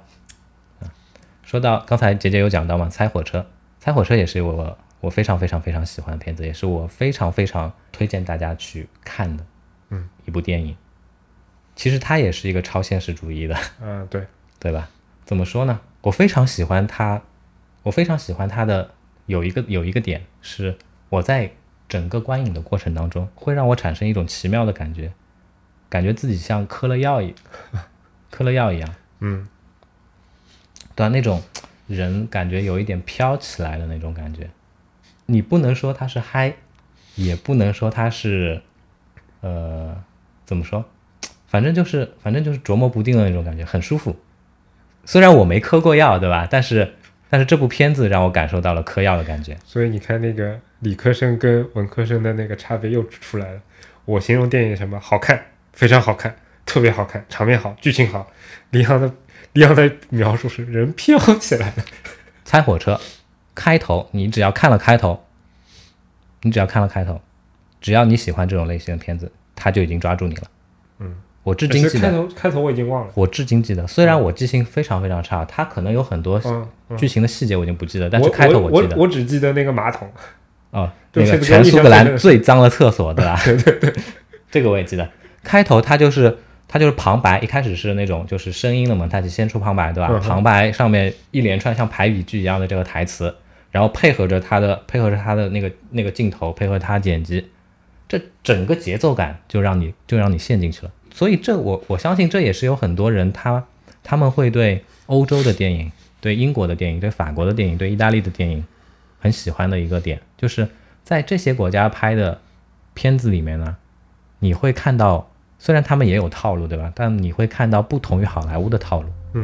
嗯，说到刚才杰杰有讲到嘛，猜火车，猜火车也是我我非常非常非常喜欢的片子，也是我非常非常推荐大家去看的，嗯，一部电影。其实它也是一个超现实主义的，嗯，对，对吧？怎么说呢？我非常喜欢他，我非常喜欢他的有一个有一个点是我在整个观影的过程当中，会让我产生一种奇妙的感觉，感觉自己像嗑了药一 [LAUGHS] 嗑了药一样，嗯，对啊？那种人感觉有一点飘起来的那种感觉，你不能说他是嗨，也不能说他是呃怎么说，反正就是反正就是琢磨不定的那种感觉，很舒服。虽然我没嗑过药，对吧？但是但是这部片子让我感受到了嗑药的感觉。所以你看那个理科生跟文科生的那个差别又出来了。我形容电影什么好看，非常好看，特别好看，场面好，剧情好。李阳的李阳的描述是人飘起来了。猜火车开头，你只要看了开头，你只要看了开头，只要你喜欢这种类型的片子，他就已经抓住你了。嗯，我至今记得开，头开头我已经忘了。我至今记得，虽然我记性非常非常差，它可能有很多剧情的细节我已经不记得，但是开头我记得。我只记得那个马桶。哦，那个全苏格兰最脏的厕所，对吧？对 [LAUGHS] 对对，[LAUGHS] 这个我也记得。开头它就是它就是旁白，一开始是那种就是声音的蒙太奇，先出旁白，对吧？嗯旁白上面一连串像排比句一样的这个台词，然后配合着它的配合着它的那个那个镜头，配合它剪辑，这整个节奏感就让你就让你陷进去了。所以这我我相信这也是有很多人他他们会对欧洲的电影、对英国的电影、对法国的电影、对意大利的电影很喜欢的一个点，就是在这些国家拍的片子里面呢，你会看到，虽然他们也有套路，对吧？但你会看到不同于好莱坞的套路。嗯，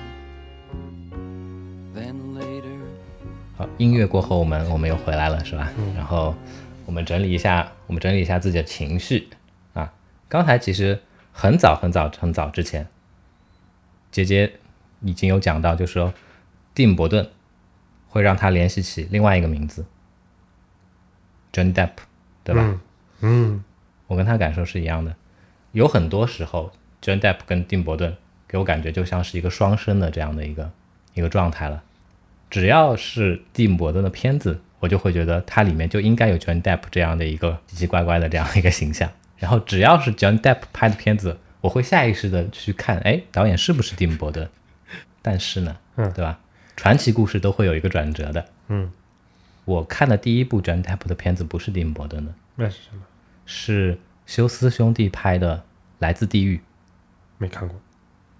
好，音乐过后，我们我们又回来了，是吧？然后我们整理一下，我们整理一下自己的情绪啊。刚才其实很早很早很早之前，姐姐已经有讲到，就是说蒂姆·伯顿会让他联系起另外一个名字，John Depp，对吧？嗯嗯我跟他感受是一样的。有很多时候，John Depp 跟蒂姆·伯顿给我感觉就像是一个双生的这样的一个一个状态了。只要是蒂姆·伯顿的片子，我就会觉得它里面就应该有 John Depp 这样的一个奇奇怪怪的这样一个形象。然后只要是 John Depp 拍的片子，我会下意识的去看，哎，导演是不是蒂姆·伯顿？但是呢，嗯对吧？传奇故事都会有一个转折的。嗯，我看的第一部 John Depp 的片子不是蒂姆·伯顿的，那是什么？是休斯兄弟拍的《来自地狱》，没看过，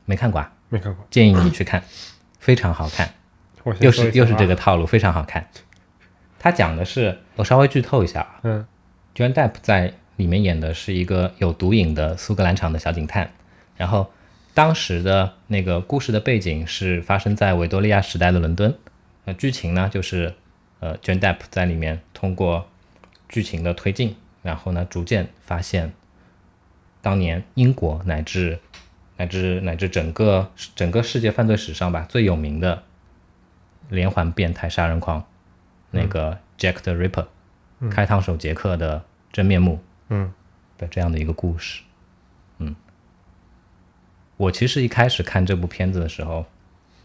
没看过啊？没看过。建议你去看，非常好看，又是又是这个套路，非常好看。他讲的是，我稍微剧透一下啊，嗯 John Depp 在里面演的是一个有毒瘾的苏格兰场的小警探，然后当时的那个故事的背景是发生在维多利亚时代的伦敦，那，剧情呢就是呃 John Depp 在里面通过剧情的推进，然后呢逐渐发现当年英国乃至乃至乃至整个整个世界犯罪史上吧最有名的连环变态杀人狂，那个 Jack the Ripper，、开膛手杰克的真面目，嗯，的这样的一个故事。嗯，我其实一开始看这部片子的时候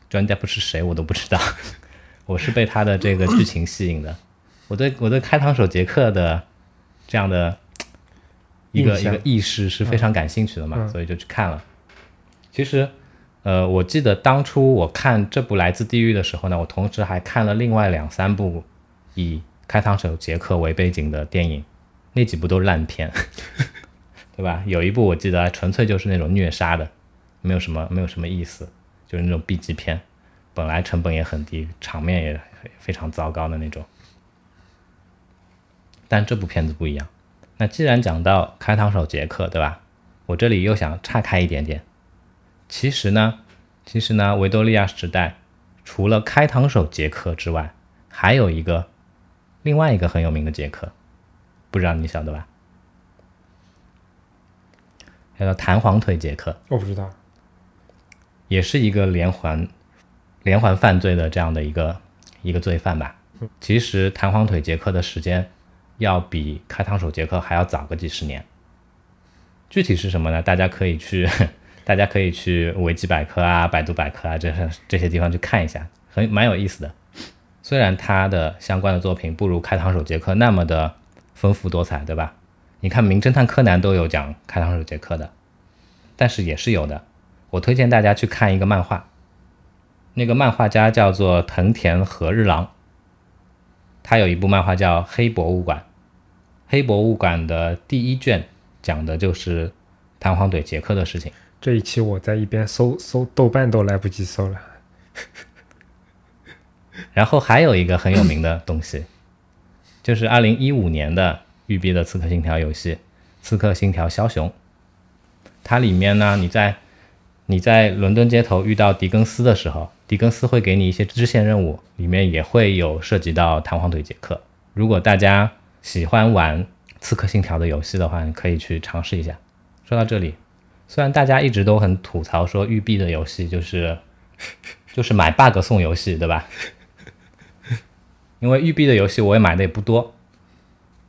，Johnny Depp 是谁我都不知道，[LAUGHS] 我是被他的这个剧情吸引的。我对我对开膛手杰克的这样的一个一个意识是非常感兴趣的嘛，嗯。所以就去看了。其实，呃，我记得当初我看这部《来自地狱》的时候呢，我同时还看了另外两三部以开膛手杰克为背景的电影，那几部都是烂片，[LAUGHS] 对吧？有一部我记得纯粹就是那种虐杀的，没有什么没有什么意思，就是那种 B 级片，本来成本也很低，场面也非常糟糕的那种。但这部片子不一样。那既然讲到开膛手杰克，对吧？我这里又想岔开一点点。其实呢，其实呢，维多利亚时代除了开膛手杰克之外，还有一个另外一个很有名的杰克，不知道你晓得吧？叫做弹簧腿杰克，我不知道。也是一个连环连环犯罪的这样的一个一个罪犯吧。其实弹簧腿杰克的时间要比开膛手杰克还要早个几十年。具体是什么呢？大家可以去，大家可以去维基百科啊、百度百科啊这些这些地方去看一下，很蛮有意思的。虽然他的相关的作品不如开膛手杰克那么的丰富多彩，对吧？你看《名侦探柯南》都有讲开膛手杰克的，但是也是有的。我推荐大家去看一个漫画，那个漫画家叫做藤田和日郎，他有一部漫画叫《黑博物馆》，《黑博物馆》的第一卷讲的就是弹簧腿杰克的事情。这一期我在一边搜搜豆瓣都来不及搜了。[LAUGHS] 然后还有一个很有名的东西，就是二零一五年的育碧的《刺客信条》游戏《刺客信条：枭雄》，它里面呢，你在你在伦敦街头遇到狄更斯的时候，狄更斯会给你一些支线任务，里面也会有涉及到弹簧腿杰克。如果大家喜欢玩《刺客信条》的游戏的话，你可以去尝试一下。说到这里，虽然大家一直都很吐槽说育碧的游戏就是 [LAUGHS] 就是买 bug 送游戏，对吧？因为育碧的游戏我也买的也不多，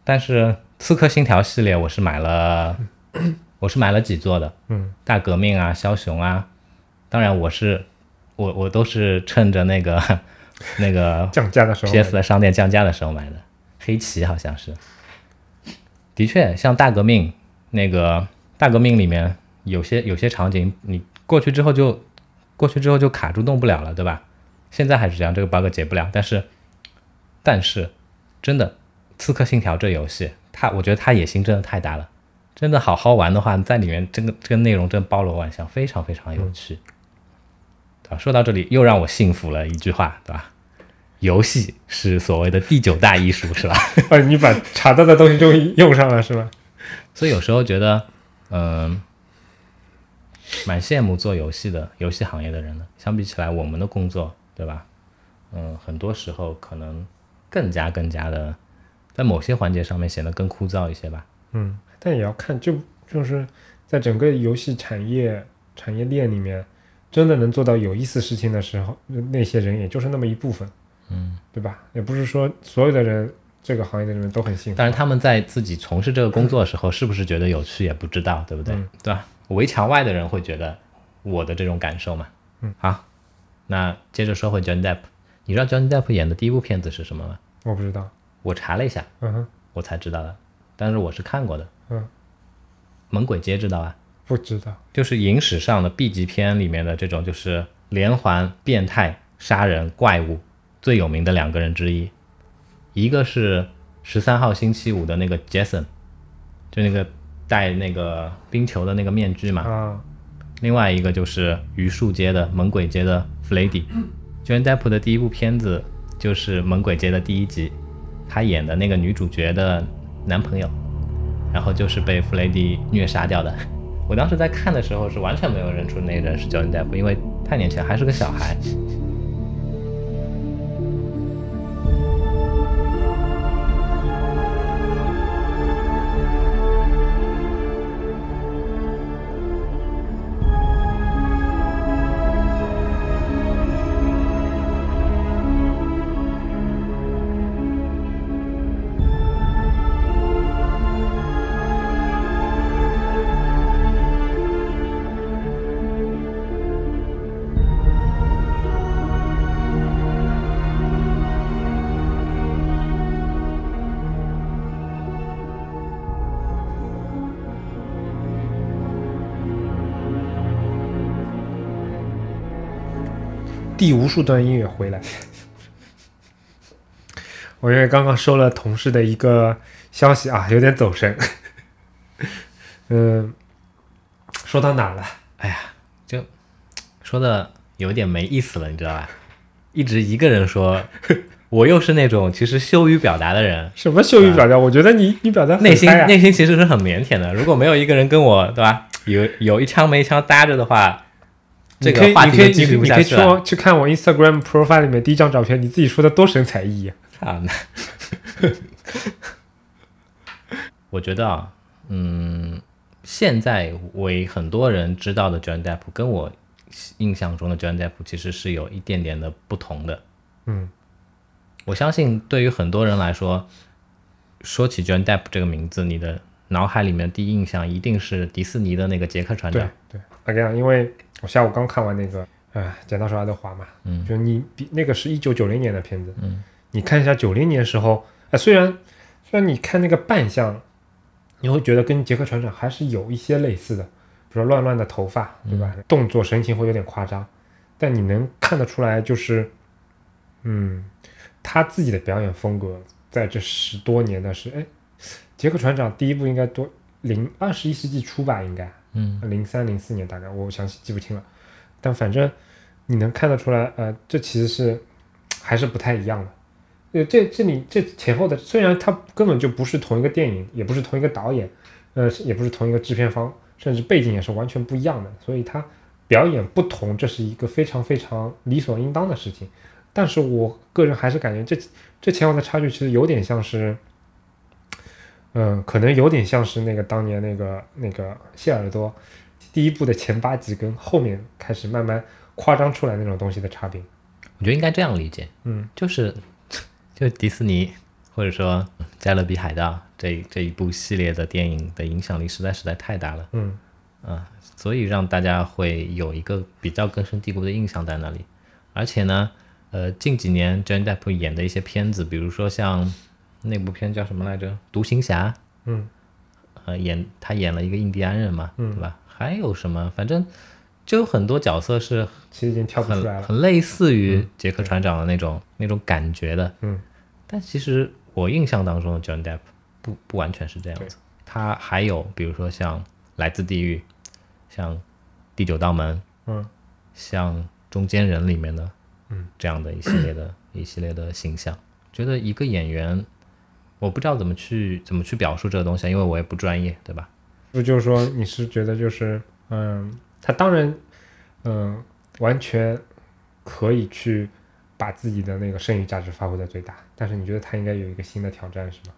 但是《刺客信条》系列我是买了，[COUGHS] 我是买了几座的，嗯，大革命啊、枭雄啊，当然我是我我都是趁着那个 [LAUGHS] 那个降价的时候 PS 的商店降价的时候买的，黑旗好像是。的确，像大革命那个大革命里面有些有些场景，你过去之后就过去之后就卡住动不了了，对吧？现在还是这样，这个 bug 解不了。但是但是真的，《刺客信条》这游戏，它我觉得它野心真的太大了。真的好好玩的话，在里面这个这个内容真包罗万象，非常非常有趣。对吧？说到这里，又让我信服了一句话，对吧？游戏是所谓的第九大艺术，是吧？啊，[LAUGHS] 你把查到的东西就用上了是吧？[LAUGHS] 所以有时候觉得，嗯、蛮羡慕做游戏的游戏行业的人的。相比起来，我们的工作，对吧？嗯，很多时候可能更加更加的，在某些环节上面显得更枯燥一些吧。嗯，但也要看，就就是在整个游戏产业产业链里面，真的能做到有意思事情的时候，那些人也就是那么一部分，嗯，对吧？也不是说所有的人这个行业的人都很幸福。但是他们在自己从事这个工作的时候，是不是觉得有趣也不知道，对不对？嗯对吧？围墙外的人会觉得我的这种感受嘛。嗯，好，那接着说回 Johnny Depp，你知道 Johnny Depp 演的第一部片子是什么吗？我不知道，我查了一下，嗯哼，我才知道的，但是我是看过的。嗯，猛鬼街知道吧？不知道，就是影史上的 B 级片里面的这种，就是连环变态杀人怪物最有名的两个人之一，一个是十三号星期五的那个 Jason，就那个戴那个冰球的那个面具嘛，啊，另外一个就是榆树街的猛鬼街的弗雷迪。Johnny Depp 的第一部片子就是《猛鬼街》的第一集，他演的那个女主角的男朋友。然后就是被弗雷迪虐杀掉的。[LAUGHS] 我当时在看的时候是完全没有认出那个人是 Johnny Depp，因为太年轻，还是个小孩。第无数段音乐回来。[LAUGHS] 我因为刚刚收了同事的一个消息啊，有点走神。[LAUGHS] 嗯，说到哪了？哎呀，就说的有点没意思了，你知道吧？一直一个人说，[LAUGHS] 我又是那种其实羞于表达的人，什么羞于表达？我觉得你你表达很内心内心其实是很腼腆的。如果没有一个人跟我，对吧？有有一枪没一枪搭着的话，这你可以个话你可以题继续不你可以你可以下去。去看我 Instagram profile 里面第一张照片，你自己说的多神采奕奕啊！啊，那 [LAUGHS] 我觉得啊，嗯，现在为很多人知道的 John Depp 跟我印象中的 John Depp 其实是有一点点的不同的。嗯，我相信对于很多人来说，说起 John Depp 这个名字，你的脑海里面第一印象一定是迪士尼的那个杰克船长。对，我跟你讲，因为我下午刚看完那个呃《剪刀手爱德华》嘛，嗯。就你比那个是一九九零年的片子，嗯，你看一下九零年时候，哎、虽然虽然你看那个扮相，你会觉得跟杰克船长还是有一些类似的，比如说乱乱的头发，对吧？动作神情会有点夸张，但你能看得出来，就是嗯，他自己的表演风格在这十多年的是，哎，杰克船长第一部应该多零二十一世纪初吧，应该。嗯零三零四年大概，我详细记不清了，但反正你能看得出来，呃，这其实是还是不太一样的。呃，这这里这前后的，虽然它根本就不是同一个电影，也不是同一个导演，呃，也不是同一个制片方，甚至背景也是完全不一样的，所以它表演不同，这是一个非常非常理所应当的事情。但是我个人还是感觉这这前后的差距其实有点像是，嗯，可能有点像是那个当年那个那个谢耳朵第一部的前八集跟后面开始慢慢夸张出来那种东西的差别。我觉得应该这样理解，嗯，就是 [LAUGHS] 就迪士尼或者说《加勒比海盗》这这一部系列的电影的影响力实在实在太大了，嗯啊，所以让大家会有一个比较根深蒂固的印象在那里。而且呢，呃，近几年 Johnny Depp 演的一些片子，比如说像那部片叫什么来着，《独行侠》，嗯。呃，演他演了一个印第安人嘛，嗯。对吧？还有什么，反正就有很多角色是其实已经跳不出来了。很很类似于杰克船长的那种、那种感觉的，嗯，但其实我印象当中的 John Depp 不不完全是这样子，他还有比如说像《来自地狱》，像《第九道门》，嗯，像《中间人》里面的，嗯，这样的一系列的一系列的形象，觉得一个演员，我不知道怎么去怎么去表述这个东西，因为我也不专业，对吧？不就是说你是觉得就是嗯，他当然嗯完全可以去把自己的那个剩余价值发挥在最大，但是你觉得他应该有一个新的挑战是吗？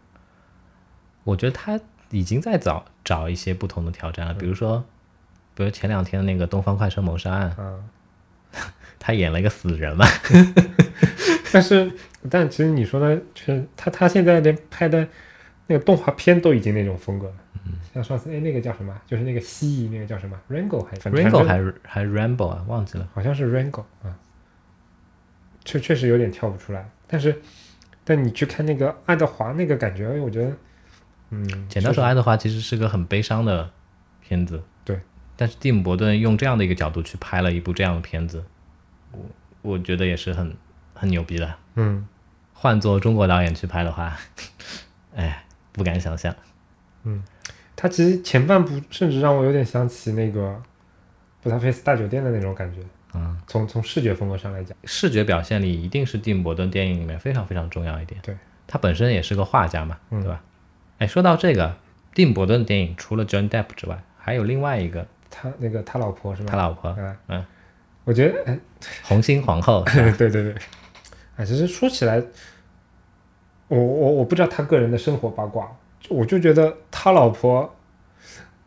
我觉得他已经在找找一些不同的挑战了，比如说，比如前两天那个《东方快车谋杀案》，嗯、[LAUGHS] 他演了一个死人嘛，[LAUGHS] [LAUGHS] 但是但其实你说的，就是他他现在连拍的那个动画片都已经那种风格了。像上次哎那个叫什么，就是那个蜥蜴那个叫什么 Rango 还反正 Ringo 还是还是 Rambo 啊，忘记了。好像是 Rango 啊，确确实有点跳不出来。但是，但你去看那个爱德华那个感觉，哎我觉得，嗯，剪刀手爱德华其实是个很悲伤的片子，对。但是蒂姆·伯顿用这样的一个角度去拍了一部这样的片子，我我觉得也是很很牛逼的。嗯，换做中国导演去拍的话，[LAUGHS] 哎，不敢想象。嗯他其实前半部甚至让我有点想起那个布达佩斯大酒店的那种感觉。嗯，从从视觉风格上来讲，视觉表现力一定是蒂姆·伯顿电影里面非常非常重要一点。对，他本身也是个画家嘛，嗯对吧？哎，说到这个，蒂姆·伯顿电影除了 John Depp 之外，还有另外一个他那个他老婆是吗？他老婆，嗯，嗯，我觉得，哎，红心皇后，对对 [LAUGHS] 对，哎，其实说起来，我我我不知道他个人的生活八卦，我就觉得他老婆，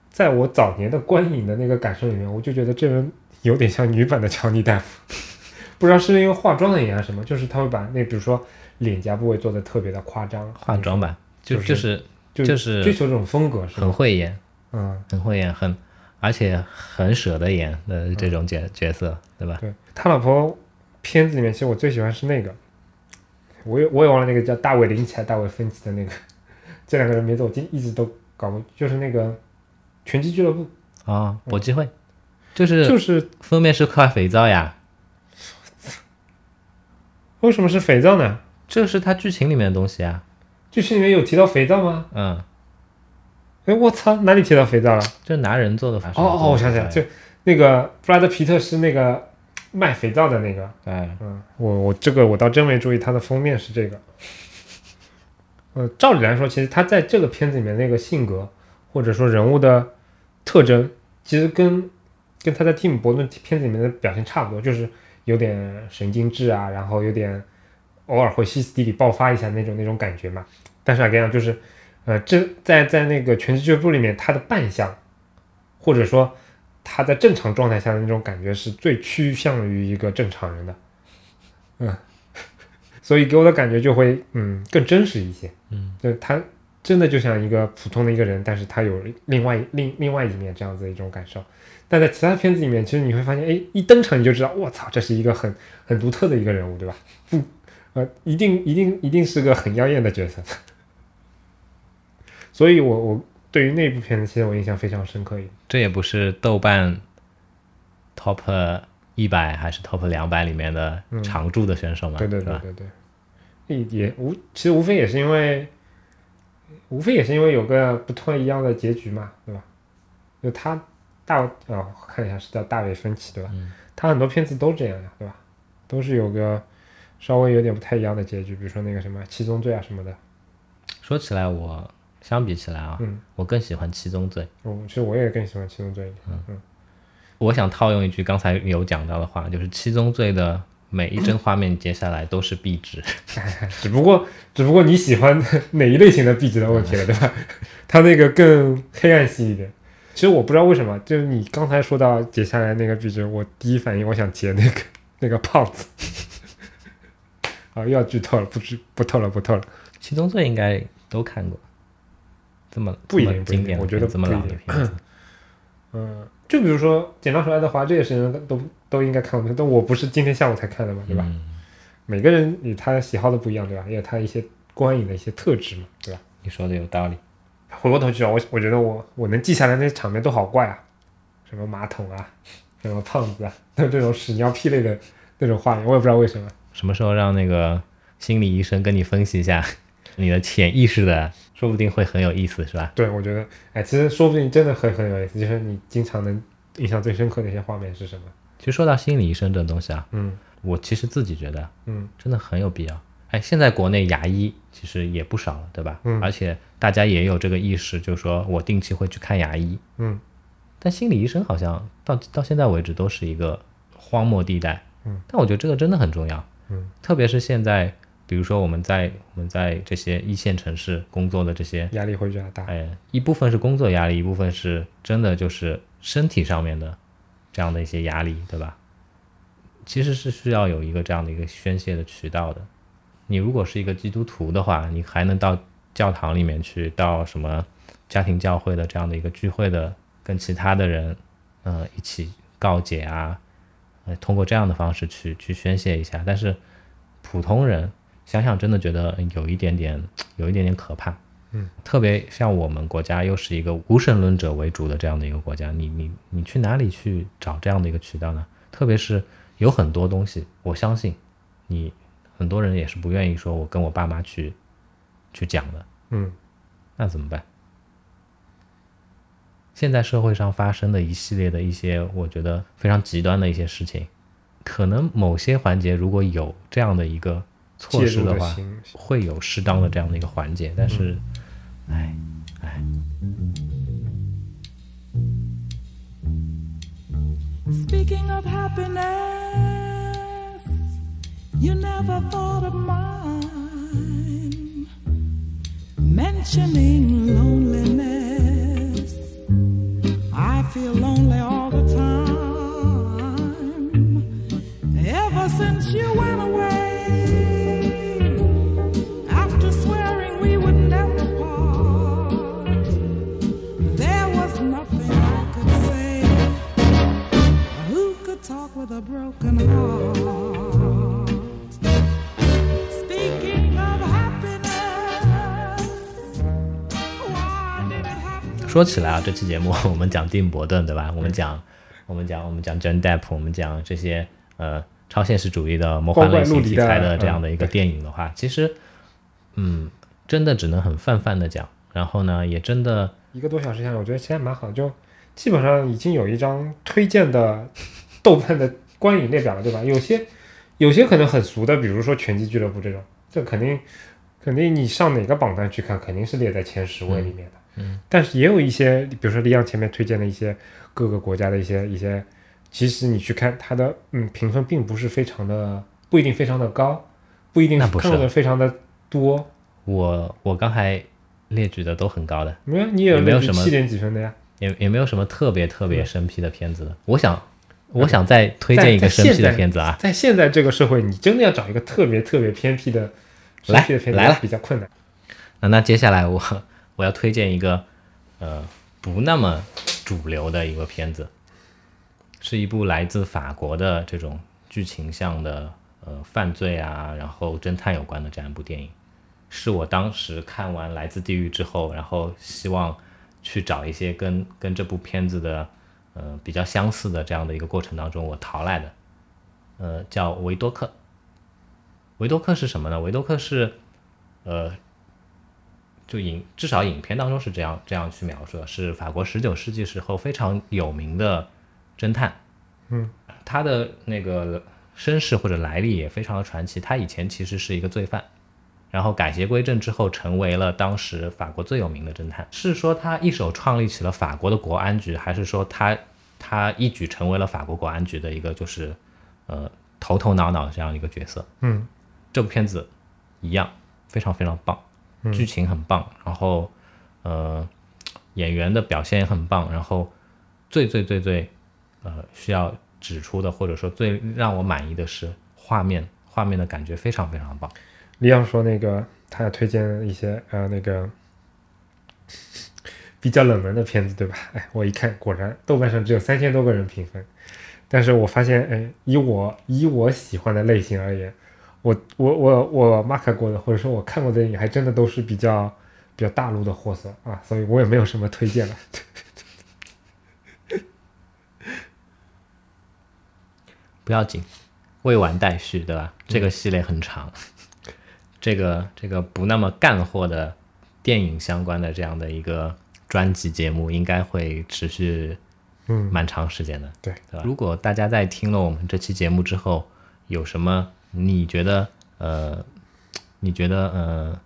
在我早年的观影的那个感受里面，我就觉得这人有点像女版的乔尼大夫，不知道是因为化妆的原因还是什么，就是他会把那比如说脸颊部位做的特别的夸张，化妆吧，就就是就是就就是追求这种风格是很？会演，嗯，很会演，很而且很舍得演的这种角角色，对吧？对他老婆片子里面，其实我最喜欢是那个，我也我也忘了那个叫大卫林奇还是大卫芬奇的那个，[LAUGHS] 这两个人名字我今一直都搞不，就是那个拳击俱乐部，啊，搏击会，就是就是封面是块肥皂呀，为什么是肥皂呢？这是他剧情里面的东西啊，剧情里面有提到肥皂吗？嗯，哎，我操，哪里提到肥皂了？这拿人做的法。哦哦，我想起来，就那个布拉德皮特是那个卖肥皂的那个，对，嗯，我我这个我倒真没注意，它的封面是这个。呃，照理来说，其实他在这个片子里面那个性格或者说人物的特征，其实跟跟他在蒂姆·伯顿片子里面的表现差不多，就是有点神经质啊，然后有点偶尔会歇斯底里爆发一下那种那种感觉嘛。但是啊，跟你讲，就是呃，这在在那个全职俱乐部里面，他的扮相或者说他在正常状态下的那种感觉是最趋向于一个正常人的，嗯，[LAUGHS] 所以给我的感觉就会嗯更真实一些，嗯，就是他真的就像一个普通的一个人，但是他有另外另另外一面这样子的一种感受。但在其他片子里面，其实你会发现，哎，一登场你就知道，我操，这是一个很很独特的一个人物，对吧？嗯，呃，一定一定一定是个很妖艳的角色。[LAUGHS] 所以我我对于那部片子，其实我印象非常深刻。这也不是豆瓣 top 一百还是 top 两百里面的常驻的选手嘛？对对？对对对，也也无其实无非也是因为，无非也是因为有个不太一样的结局嘛，对吧？就他大哦，我看一下是叫大卫芬奇对吧？嗯他很多片子都这样呀，对吧？都是有个稍微有点不太一样的结局，比如说那个什么七宗罪啊什么的。说起来，我相比起来啊，嗯我更喜欢七宗罪。哦，其实我也更喜欢七宗罪一点。嗯我想套用一句刚才有讲到的话，就是七宗罪的每一帧画面截下来都是壁纸。[LAUGHS] 只不过只不过你喜欢哪一类型的壁纸的问题了，对吧？[LAUGHS] 它那个更黑暗系一点。其实我不知道为什么，就是你刚才说到截下来那个壁纸，我第一反应我想截那个 [LAUGHS] 那个胖子。啊，又要剧透了，不剧不透了，不透了。七宗罪应该都看过，这么不一定不经典我觉得片这么老的片子，嗯，就比如说《剪刀手爱德华》这些事情都都应该看过，但我不是今天下午才看的嘛，对吧？嗯每个人有他喜好的不一样，对吧？也有他一些观影的一些特质嘛，对吧？你说的有道理。回过头去啊，我我觉得我我能记下来那些场面都好怪啊，什么马桶啊，什么胖子啊，都这种屎尿屁类的那种画面，我也不知道为什么。什么时候让那个心理医生跟你分析一下你的潜意识的，说不定会很有意思，是吧？对，我觉得，哎，其实说不定真的很很有意思，就是你经常能印象最深刻的一些画面是什么？其实说到心理医生这种东西啊，嗯我其实自己觉得嗯真的很有必要。哎，现在国内牙医其实也不少了，对吧？嗯而且大家也有这个意识，就是说我定期会去看牙医。嗯但心理医生好像到到现在为止都是一个荒漠地带。嗯，但我觉得这个真的很重要。嗯，特别是现在，比如说我们在我们在这些一线城市工作的这些，压力会比较大。哎，一部分是工作压力，一部分是真的就是身体上面的这样的一些压力，对吧？其实是需要有一个这样的一个宣泄的渠道的。你如果是一个基督徒的话，你还能到教堂里面去，到什么家庭教会的这样的一个聚会的，跟其他的人，呃，一起告解啊，呃，通过这样的方式去去宣泄一下。但是普通人想想，真的觉得有一点点，[TSK] 有一点点可怕。嗯，特别像我们国家又是一个无神论者为主的这样的一个国家，你你你去哪里去找这样的一个渠道呢？特别是有很多东西，我相信你很多人也是不愿意说我跟我爸妈去去讲的，嗯那怎么办？现在社会上发生的一系列的一些，我觉得非常极端的一些事情，可能某些环节如果有这样的一个措施的话，会有适当的这样的一个环节，但是，哎、哎。speakingofhappinessyouneverfor 妈 Mentioning loneliness, I feel lonely all the time. Ever since you went. With a broken heart? Speaking of happiness, why did it have to 说起来啊，这期节目我们讲蒂姆·伯顿，对吧？[LAUGHS] 我们讲，我们讲，我们讲 John Depp，我们讲这些呃超现实主义的魔幻类型题材的这样的一个电影的话，其实，嗯，真的只能很泛泛的讲。然后呢，也真的一个多小时下来，我觉得其实还蛮好，就基本上已经有一张推荐的豆瓣的观影列表了，对吧？有些有些可能很俗的，比如说《拳击俱乐部》这种，这肯定肯定你上哪个榜单去看，肯定是列在前十位里面的。嗯，但是也有一些，比如说李阳前面推荐的一些各个国家的一些一些，其实你去看它的嗯评分并不是非常的，不一定非常的高，不一定那不是看的非常的多。我我刚才列举的都很高的，没有，你也也没有什么七点几分的呀？也也没有什么特别特别生僻的片子的。我想，我想再推荐一个在生僻的片子啊，在现在这个社会，你真的要找一个特别特别偏僻的生来僻的片子来了比较困难。那那接下来我我要推荐一个呃不那么主流的一个片子，是一部来自法国的这种剧情向的呃犯罪啊，然后侦探有关的这样一部电影，是我当时看完《来自地狱》之后，然后希望去找一些跟跟这部片子的呃比较相似的这样的一个过程当中我淘来的，呃叫维多克。维多克是什么呢？维多克是呃就影至少影片当中是这样这样去描述的，是法国十九世纪时候非常有名的侦探。嗯，他的那个身世或者来历也非常的传奇。他以前其实是一个罪犯，然后改邪归正之后成为了当时法国最有名的侦探。是说他一手创立起了法国的国安局，还是说他他一举成为了法国国安局的一个就是呃头头脑脑的这样一个角色？嗯，这部片子一样非常非常棒，剧情很棒，然后呃演员的表现也很棒，然后最最最最呃需要指出的或者说最让我满意的是画面，画面的感觉非常非常棒。李阳说那个他要推荐一些呃那个比较冷门的片子，对吧？哎，我一看果然豆瓣上只有三千多个人评分，但是我发现，哎，以我以我喜欢的类型而言，我我我我 mark 过的或者说我看过的电影，还真的都是比较比较大陆的货色啊，所以我也没有什么推荐了。[LAUGHS] 不要紧，未完待续，对吧？这个系列很长，这个这个不那么干货的电影相关的这样的一个专辑节目，应该会持续嗯，蛮长时间的。对，对吧？如果大家在听了我们这期节目之后，有什么你觉得呃，你觉得呃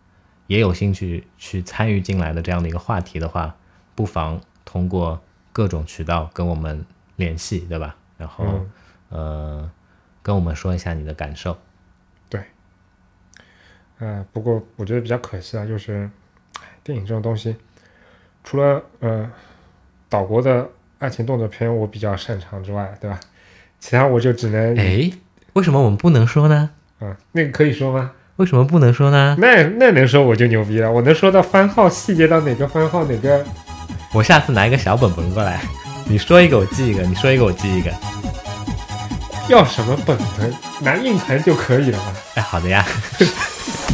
也有兴趣去参与进来的这样的一个话题的话，不妨通过各种渠道跟我们联系，对吧？然后、嗯呃，跟我们说一下你的感受。呃，不过我觉得比较可惜啊，就是电影这种东西，除了呃岛国的爱情动作片我比较擅长之外，对吧？其他我就只能哎，为什么我们不能说呢？啊、那个可以说吗？为什么不能说呢？那那能说我就牛逼了，我能说到番号细节到哪个番号哪个，我下次拿一个小本本过来，你说一个我记一个，你说一个我记一个。要什么本本，拿硬盘就可以了嘛。哎，好的呀。[LAUGHS]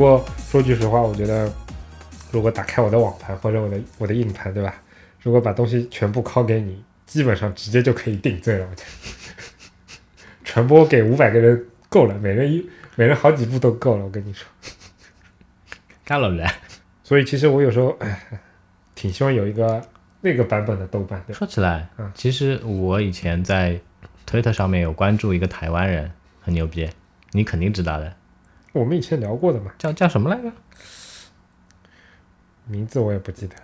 过说句实话，我觉得如果打开我的网盘或者我的我的硬盘，对吧？如果把东西全部拷给你，基本上直接就可以定罪了。我觉得 [LAUGHS] 传播给五百个人够了，每人一每人好几部都够了。我跟你说，干了人。所以其实我有时候哎，挺希望有一个那个版本的豆瓣，对？说起来嗯，其实我以前在推特上面有关注一个台湾人，很牛逼，你肯定知道的，我们以前聊过的嘛，叫叫什么来着？名字我也不记得了，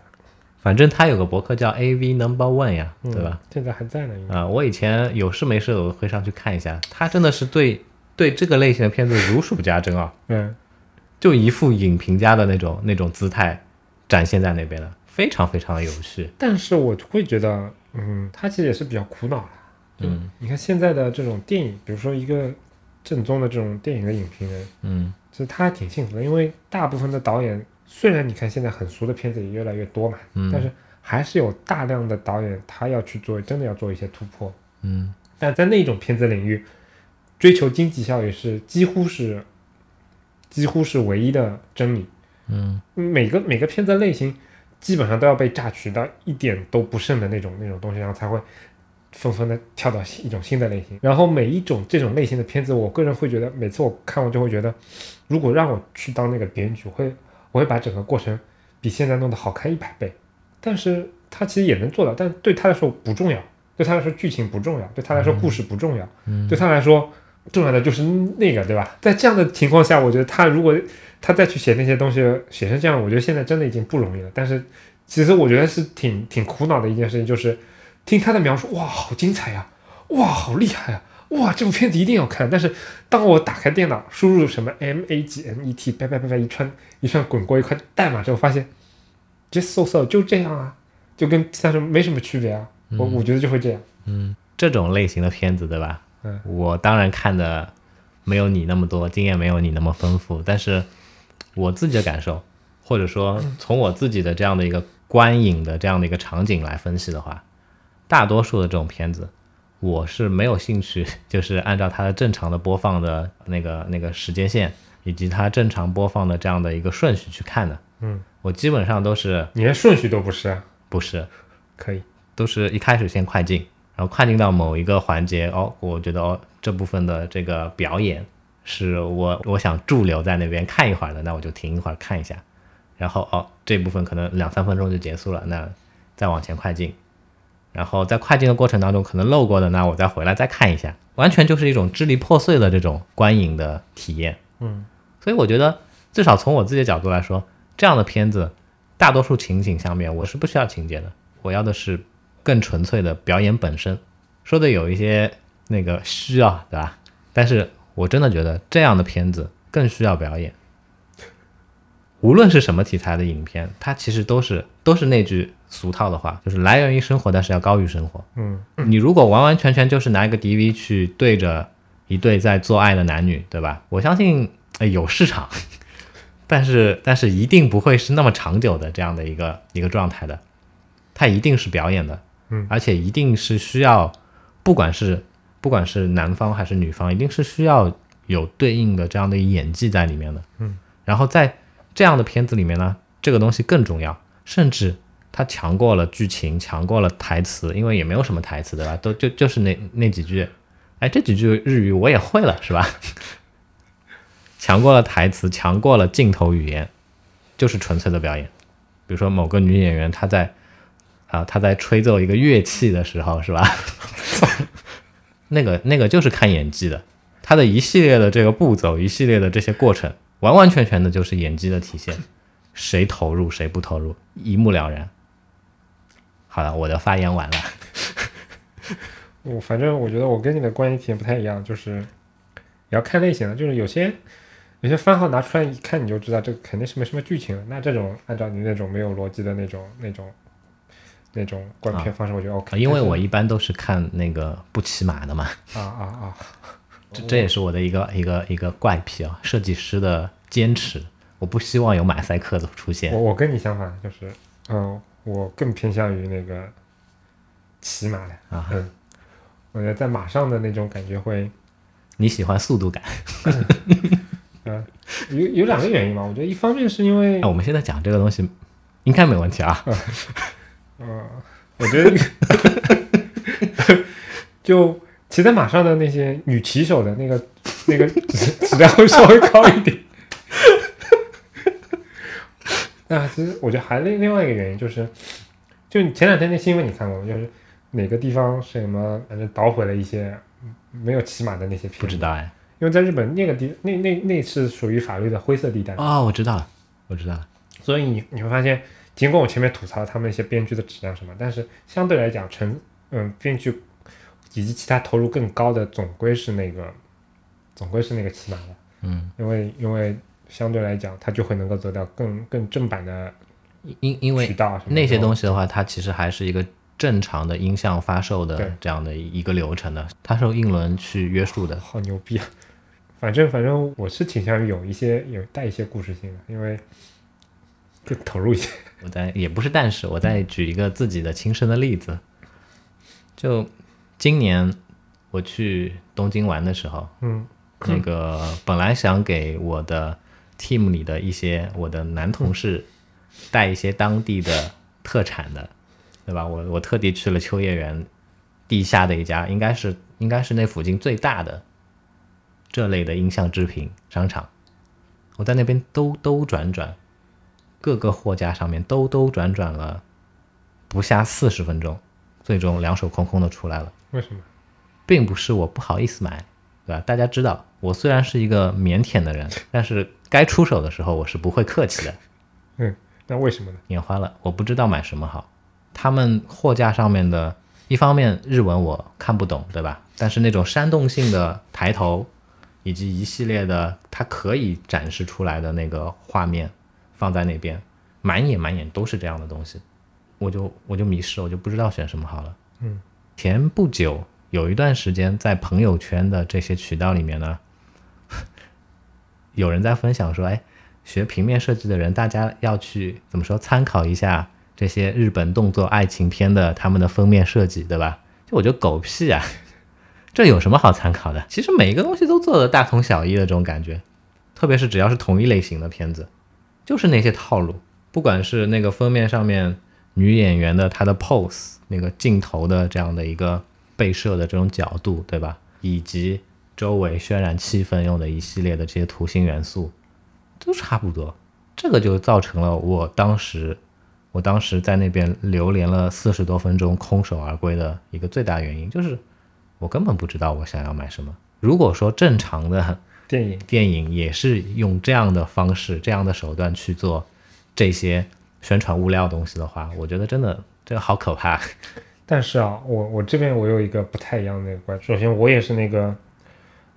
反正他有个博客叫 AV Number One 呀，嗯对吧？？现在还在呢。啊、我以前有事没事我会上去看一下，他真的是对对这个类型的片子如数家珍啊，[LAUGHS] 嗯，就一副影评家的那种那种姿态展现在那边的，非常非常的有趣。但是我会觉得，嗯，他其实也是比较苦恼的。嗯你看现在的这种电影，比如说一个正宗的这种电影的影评人，嗯其实他还挺幸福的，因为大部分的导演，虽然你看现在很俗的片子也越来越多嘛，嗯，但是还是有大量的导演他要去做，真的要做一些突破。嗯但在那种片子领域，追求经济效益是几乎是几乎是唯一的真理。嗯每个每个片子类型基本上都要被榨取到一点都不剩的那种那种东西，然后才会纷纷的跳到一种新的类型。然后每一种这种类型的片子，我个人会觉得，每次我看完就会觉得，如果让我去当那个编剧，我会我会把整个过程比现在弄得好看一百倍。但是他其实也能做到，但对他来说不重要，对他来说剧情不重要，对他来说故事不重要，嗯对他来说重要的就是那个，对吧？在这样的情况下，我觉得他如果他再去写那些东西，写成这样，我觉得现在真的已经不容易了。但是其实我觉得是挺挺苦恼的一件事情，就是听他的描述，哇，好精彩呀、哇，好厉害呀、哇，这部片子一定要看。但是当我打开电脑，输入什么 M A G M E T，叭叭叭叭一串一串滚过一块代码之后，发现 just so so 就这样啊，就跟其他什么没什么区别啊。我我觉得就会这样。嗯，这种类型的片子，对吧？嗯，我当然看的没有你那么多，经验没有你那么丰富，但是我自己的感受，或者说从我自己的这样的一个观影的这样的一个场景来分析的话，大多数的这种片子，我是没有兴趣，[LAUGHS] 就是按照它的正常的播放的那个那个时间线，以及它正常播放的这样的一个顺序去看的。嗯，我基本上都是你连顺序都不是啊，不是。可以。都是一开始先快进，然后快进到某一个环节，哦，我觉得哦这部分的这个表演是我我想驻留在那边看一会儿的，那我就停一会儿看一下，然后哦这部分可能两三分钟就结束了，那再往前快进，然后在快进的过程当中可能漏过的，那我再回来再看一下，完全就是一种支离破碎的这种观影的体验。嗯，所以我觉得至少从我自己的角度来说，这样的片子大多数情景下面我是不需要情节的，我要的是更纯粹的表演本身。说的有一些那个需要，对吧？但是我真的觉得这样的片子更需要表演。无论是什么题材的影片，它其实都是都是那句俗套的话，就是来源于生活，但是要高于生活。嗯，你如果完完全全就是拿一个 DV 去对着一对在做爱的男女，对吧？我相信、呃有市场，[LAUGHS] 但是但是一定不会是那么长久的这样的一个一个状态的，它一定是表演的，嗯。而且一定是需要，不管是不管是男方还是女方，一定是需要有对应的这样的演技在里面的，嗯，然后在这样的片子里面呢，这个东西更重要，甚至它强过了剧情，强过了台词，因为也没有什么台词对吧？都就就是那那几句，哎，这几句日语我也会了是吧？[LAUGHS] 强过了台词，强过了镜头语言，就是纯粹的表演。比如说某个女演员她在啊、她在吹奏一个乐器的时候是吧？[LAUGHS] 那个那个就是看演技的，她的一系列的这个步骤，一系列的这些过程，完完全全的就是演技的体现。谁投入谁不投入，一目了然。好了，我的发言完了。[LAUGHS] 我反正我觉得我跟你的观影体验不太一样，就是也要看类型的，就是有些有些番号拿出来一看你就知道这个肯定是没什么剧情了。那这种按照你那种没有逻辑的那种那种那种观片方式，我觉得 OK、啊因为我一般都是看那个不骑马的嘛，啊啊啊，[LAUGHS] 这这也是我的一个一个一个怪癖啊，设计师的坚持，我不希望有马赛克的出现我。我跟你相反，就是嗯，我更偏向于那个骑马的啊。嗯，我觉得在马上的那种感觉会，你喜欢速度感，嗯，[LAUGHS] 有有两个原因嘛，我觉得一方面是因为那我们现在讲这个东西应该没问题啊。嗯。我觉得 [LAUGHS] 就骑在马上的那些女骑手的那个那个质质量会稍微高一点。那其实我觉得还另另外一个原因就是，就你前两天那新闻你看过吗？就是哪个地方什么，反正捣毁了一些没有骑马的那些片，不知道哎。因为在日本那个地那那那是属于法律的灰色地带，哦，我知道了，我知道了。所以你你会发现，尽管我前面吐槽他们一些编剧的质量什么，但是相对来讲，成嗯编剧以及其他投入更高的，总归是那个总归是那个骑马的，嗯，因为因为相对来讲，它就会能够得到更更正版的因因为那些东西的话，它其实还是一个正常的音像发售的这样的一个流程的，它是由英伦去约束的。好牛逼啊！反正反正我是倾向于有一些有带一些故事性的，因为更投入一些。[LAUGHS] 我再也不是，但是我再举一个自己的亲身的例子，就今年我去东京玩的时候，嗯那个本来想给我的 team 里的一些我的男同事带一些当地的特产的，对吧？我我特地去了秋叶原地下的一家，应该是应该是那附近最大的这类的音像制品商场。我在那边兜兜转转，各个货架上面兜兜转转了不下四十分钟，最终两手空空的出来了。为什么？并不是我不好意思买，对吧？大家知道，我虽然是一个腼腆的人，但是该出手的时候我是不会客气的。嗯，那为什么呢？眼花了，我不知道买什么好。他们货架上面的，一方面日文我看不懂，对吧？但是那种煽动性的抬头，以及一系列的它可以展示出来的那个画面放在那边，满眼满眼都是这样的东西，我就我就迷失了，我就不知道选什么好了。嗯，前不久有一段时间在朋友圈的这些渠道里面呢，有人在分享说，哎，学平面设计的人，大家要去怎么说参考一下这些日本动作爱情片的他们的封面设计，对吧？就我觉得狗屁啊，这有什么好参考的？其实每一个东西都做的大同小异的这种感觉，特别是只要是同一类型的片子，就是那些套路，不管是那个封面上面女演员的她的 pose，那个镜头的这样的一个被摄的这种角度，对吧？以及周围渲染气氛用的一系列的这些图形元素，都差不多。这个就造成了我当时，我当时在那边流连了四十多分钟，空手而归的一个最大原因，就是我根本不知道我想要买什么。如果说正常的电影 [LAUGHS] 电影也是用这样的方式、这样的手段去做这些宣传物料东西的话，我觉得真的这个好可怕。[LAUGHS] 但是啊，我我这边我有一个不太一样的观，首先我也是那个，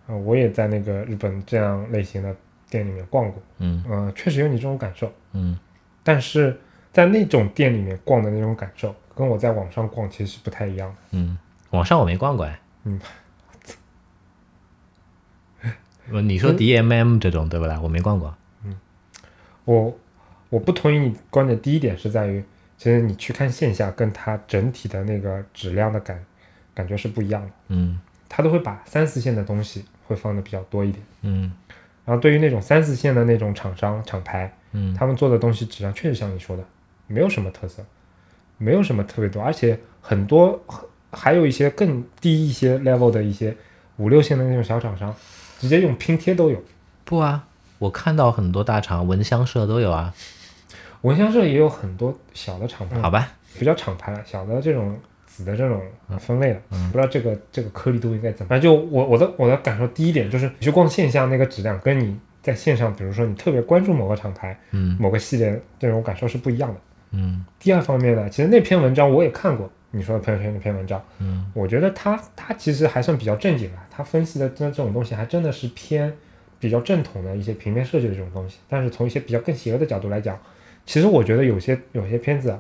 呃，我也在那个日本这样类型的店里面逛过，嗯呃，确实有你这种感受，嗯但是在那种店里面逛的那种感受，跟我在网上逛其实是不太一样的。嗯，网上我没逛过哎。嗯，呃你说 DMM 这种对不啦？我没逛过。嗯我我不同意你观点，第一点是在于，其实你去看线下，跟它整体的那个质量的感感觉是不一样的，嗯它都会把三四线的东西会放的比较多一点。嗯然后对于那种三四线的那种厂商厂牌，嗯他们做的东西质量确实像你说的，没有什么特色，没有什么特别多，而且很多还有一些更低一些 level 的一些五六线的那种小厂商，直接用拼贴都有。不啊，我看到很多大厂，蚊香社都有啊。蚊香社也有很多小的厂牌，好吧，比较厂牌了，小的这种子的这种分类了，不知道这个这个颗粒度应该怎么。反正就我我的我的感受，第一点就是你去逛线下那个质量，跟你在线上，比如说你特别关注某个厂牌、嗯某个系列这种感受是不一样的。嗯第二方面呢，其实那篇文章我也看过，你说的朋友圈那篇文章，嗯我觉得他他其实还算比较正经吧，他分析的这这种东西还真的是偏比较正统的一些平面设计的这种东西。但是从一些比较更邪恶的角度来讲，其实我觉得有些有些片子啊，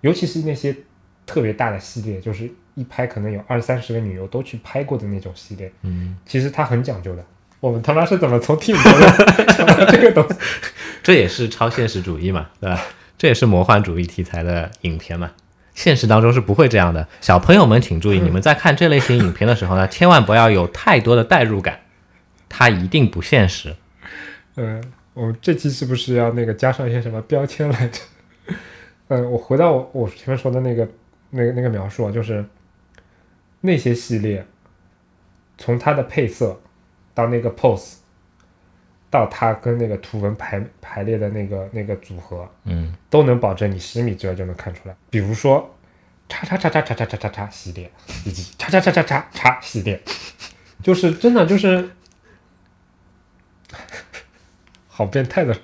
尤其是那些特别大的系列，就是一拍可能有二三十个女优都去拍过的那种系列，嗯，其实它很讲究的。我们他妈是怎么从 team 中 [LAUGHS] 想到这个东西？这也是超现实主义嘛，对吧？这也是魔幻主义题材的影片嘛。现实当中是不会这样的。小朋友们请注意，你们在看这类型影片的时候呢，千万不要有太多的代入感，它一定不现实。嗯，我们这期是不是要那个加上一些什么标签来着？嗯，我回到我我前面说的那个那个那个描述啊，就是那些系列，从它的配色到那个 pose，到它跟那个图文排排列的那个那个组合，嗯，都能保证你十米之外就能看出来。比如说，叉叉叉叉叉叉叉叉叉系列，以及叉叉叉叉叉叉系列，就是真的就是 [LAUGHS] 好变态的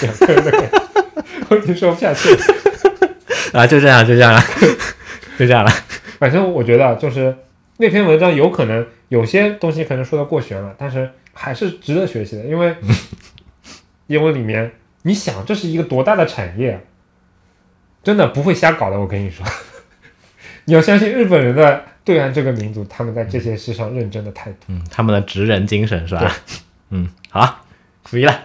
两个人的感觉，我已经说不下去了。[LAUGHS] 啊，就这样，就这样了，就这样了。反正我觉得就是那篇文章有可能有些东西可能说的过悬了，但是还是值得学习的，因为 [LAUGHS] 因为里面你想这是一个多大的产业，啊真的不会瞎搞的。我跟你说，[LAUGHS] 你要相信日本人的对岸这个民族，他们在这些事上认真的态度。嗯，他们的职人精神是吧？[LAUGHS] 嗯，好，可以了。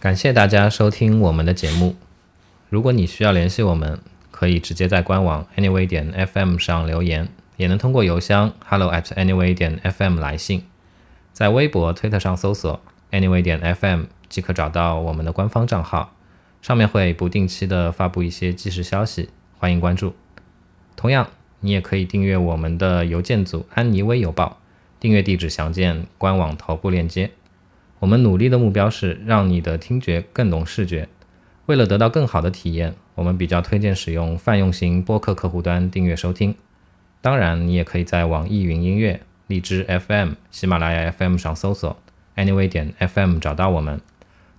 感谢大家收听我们的节目。如果你需要联系我们，可以直接在官网 anyway 点 fm 上留言，也能通过邮箱 hello at anyway 点 fm 来信。在微博、推特上搜索 anyway 点 fm 即可找到我们的官方账号，上面会不定期的发布一些即时消息，欢迎关注。同样，你也可以订阅我们的邮件组安妮微邮报，订阅地址详见官网头部链接。我们努力的目标是让你的听觉更懂视觉。为了得到更好的体验，我们比较推荐使用泛用型播客客户端订阅收听。当然，你也可以在网易云音乐、荔枝 FM、喜马拉雅 FM 上搜索 Anyway 点 FM 找到我们。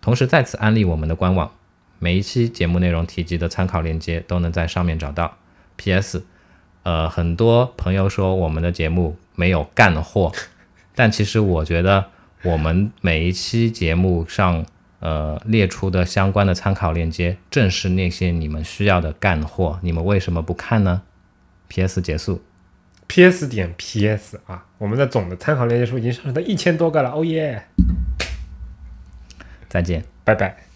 同时再次安利我们的官网，每一期节目内容提及的参考链接都能在上面找到。P.S. 呃，很多朋友说我们的节目没有干货，[LAUGHS] 但其实我觉得我们每一期节目上呃列出的相关的参考链接，正是那些你们需要的干货。你们为什么不看呢？P.S. 结束。P.S. 点 P.S. 啊，我们的总的参考链接数已经上升到一千多个了，哦耶！再见。拜拜。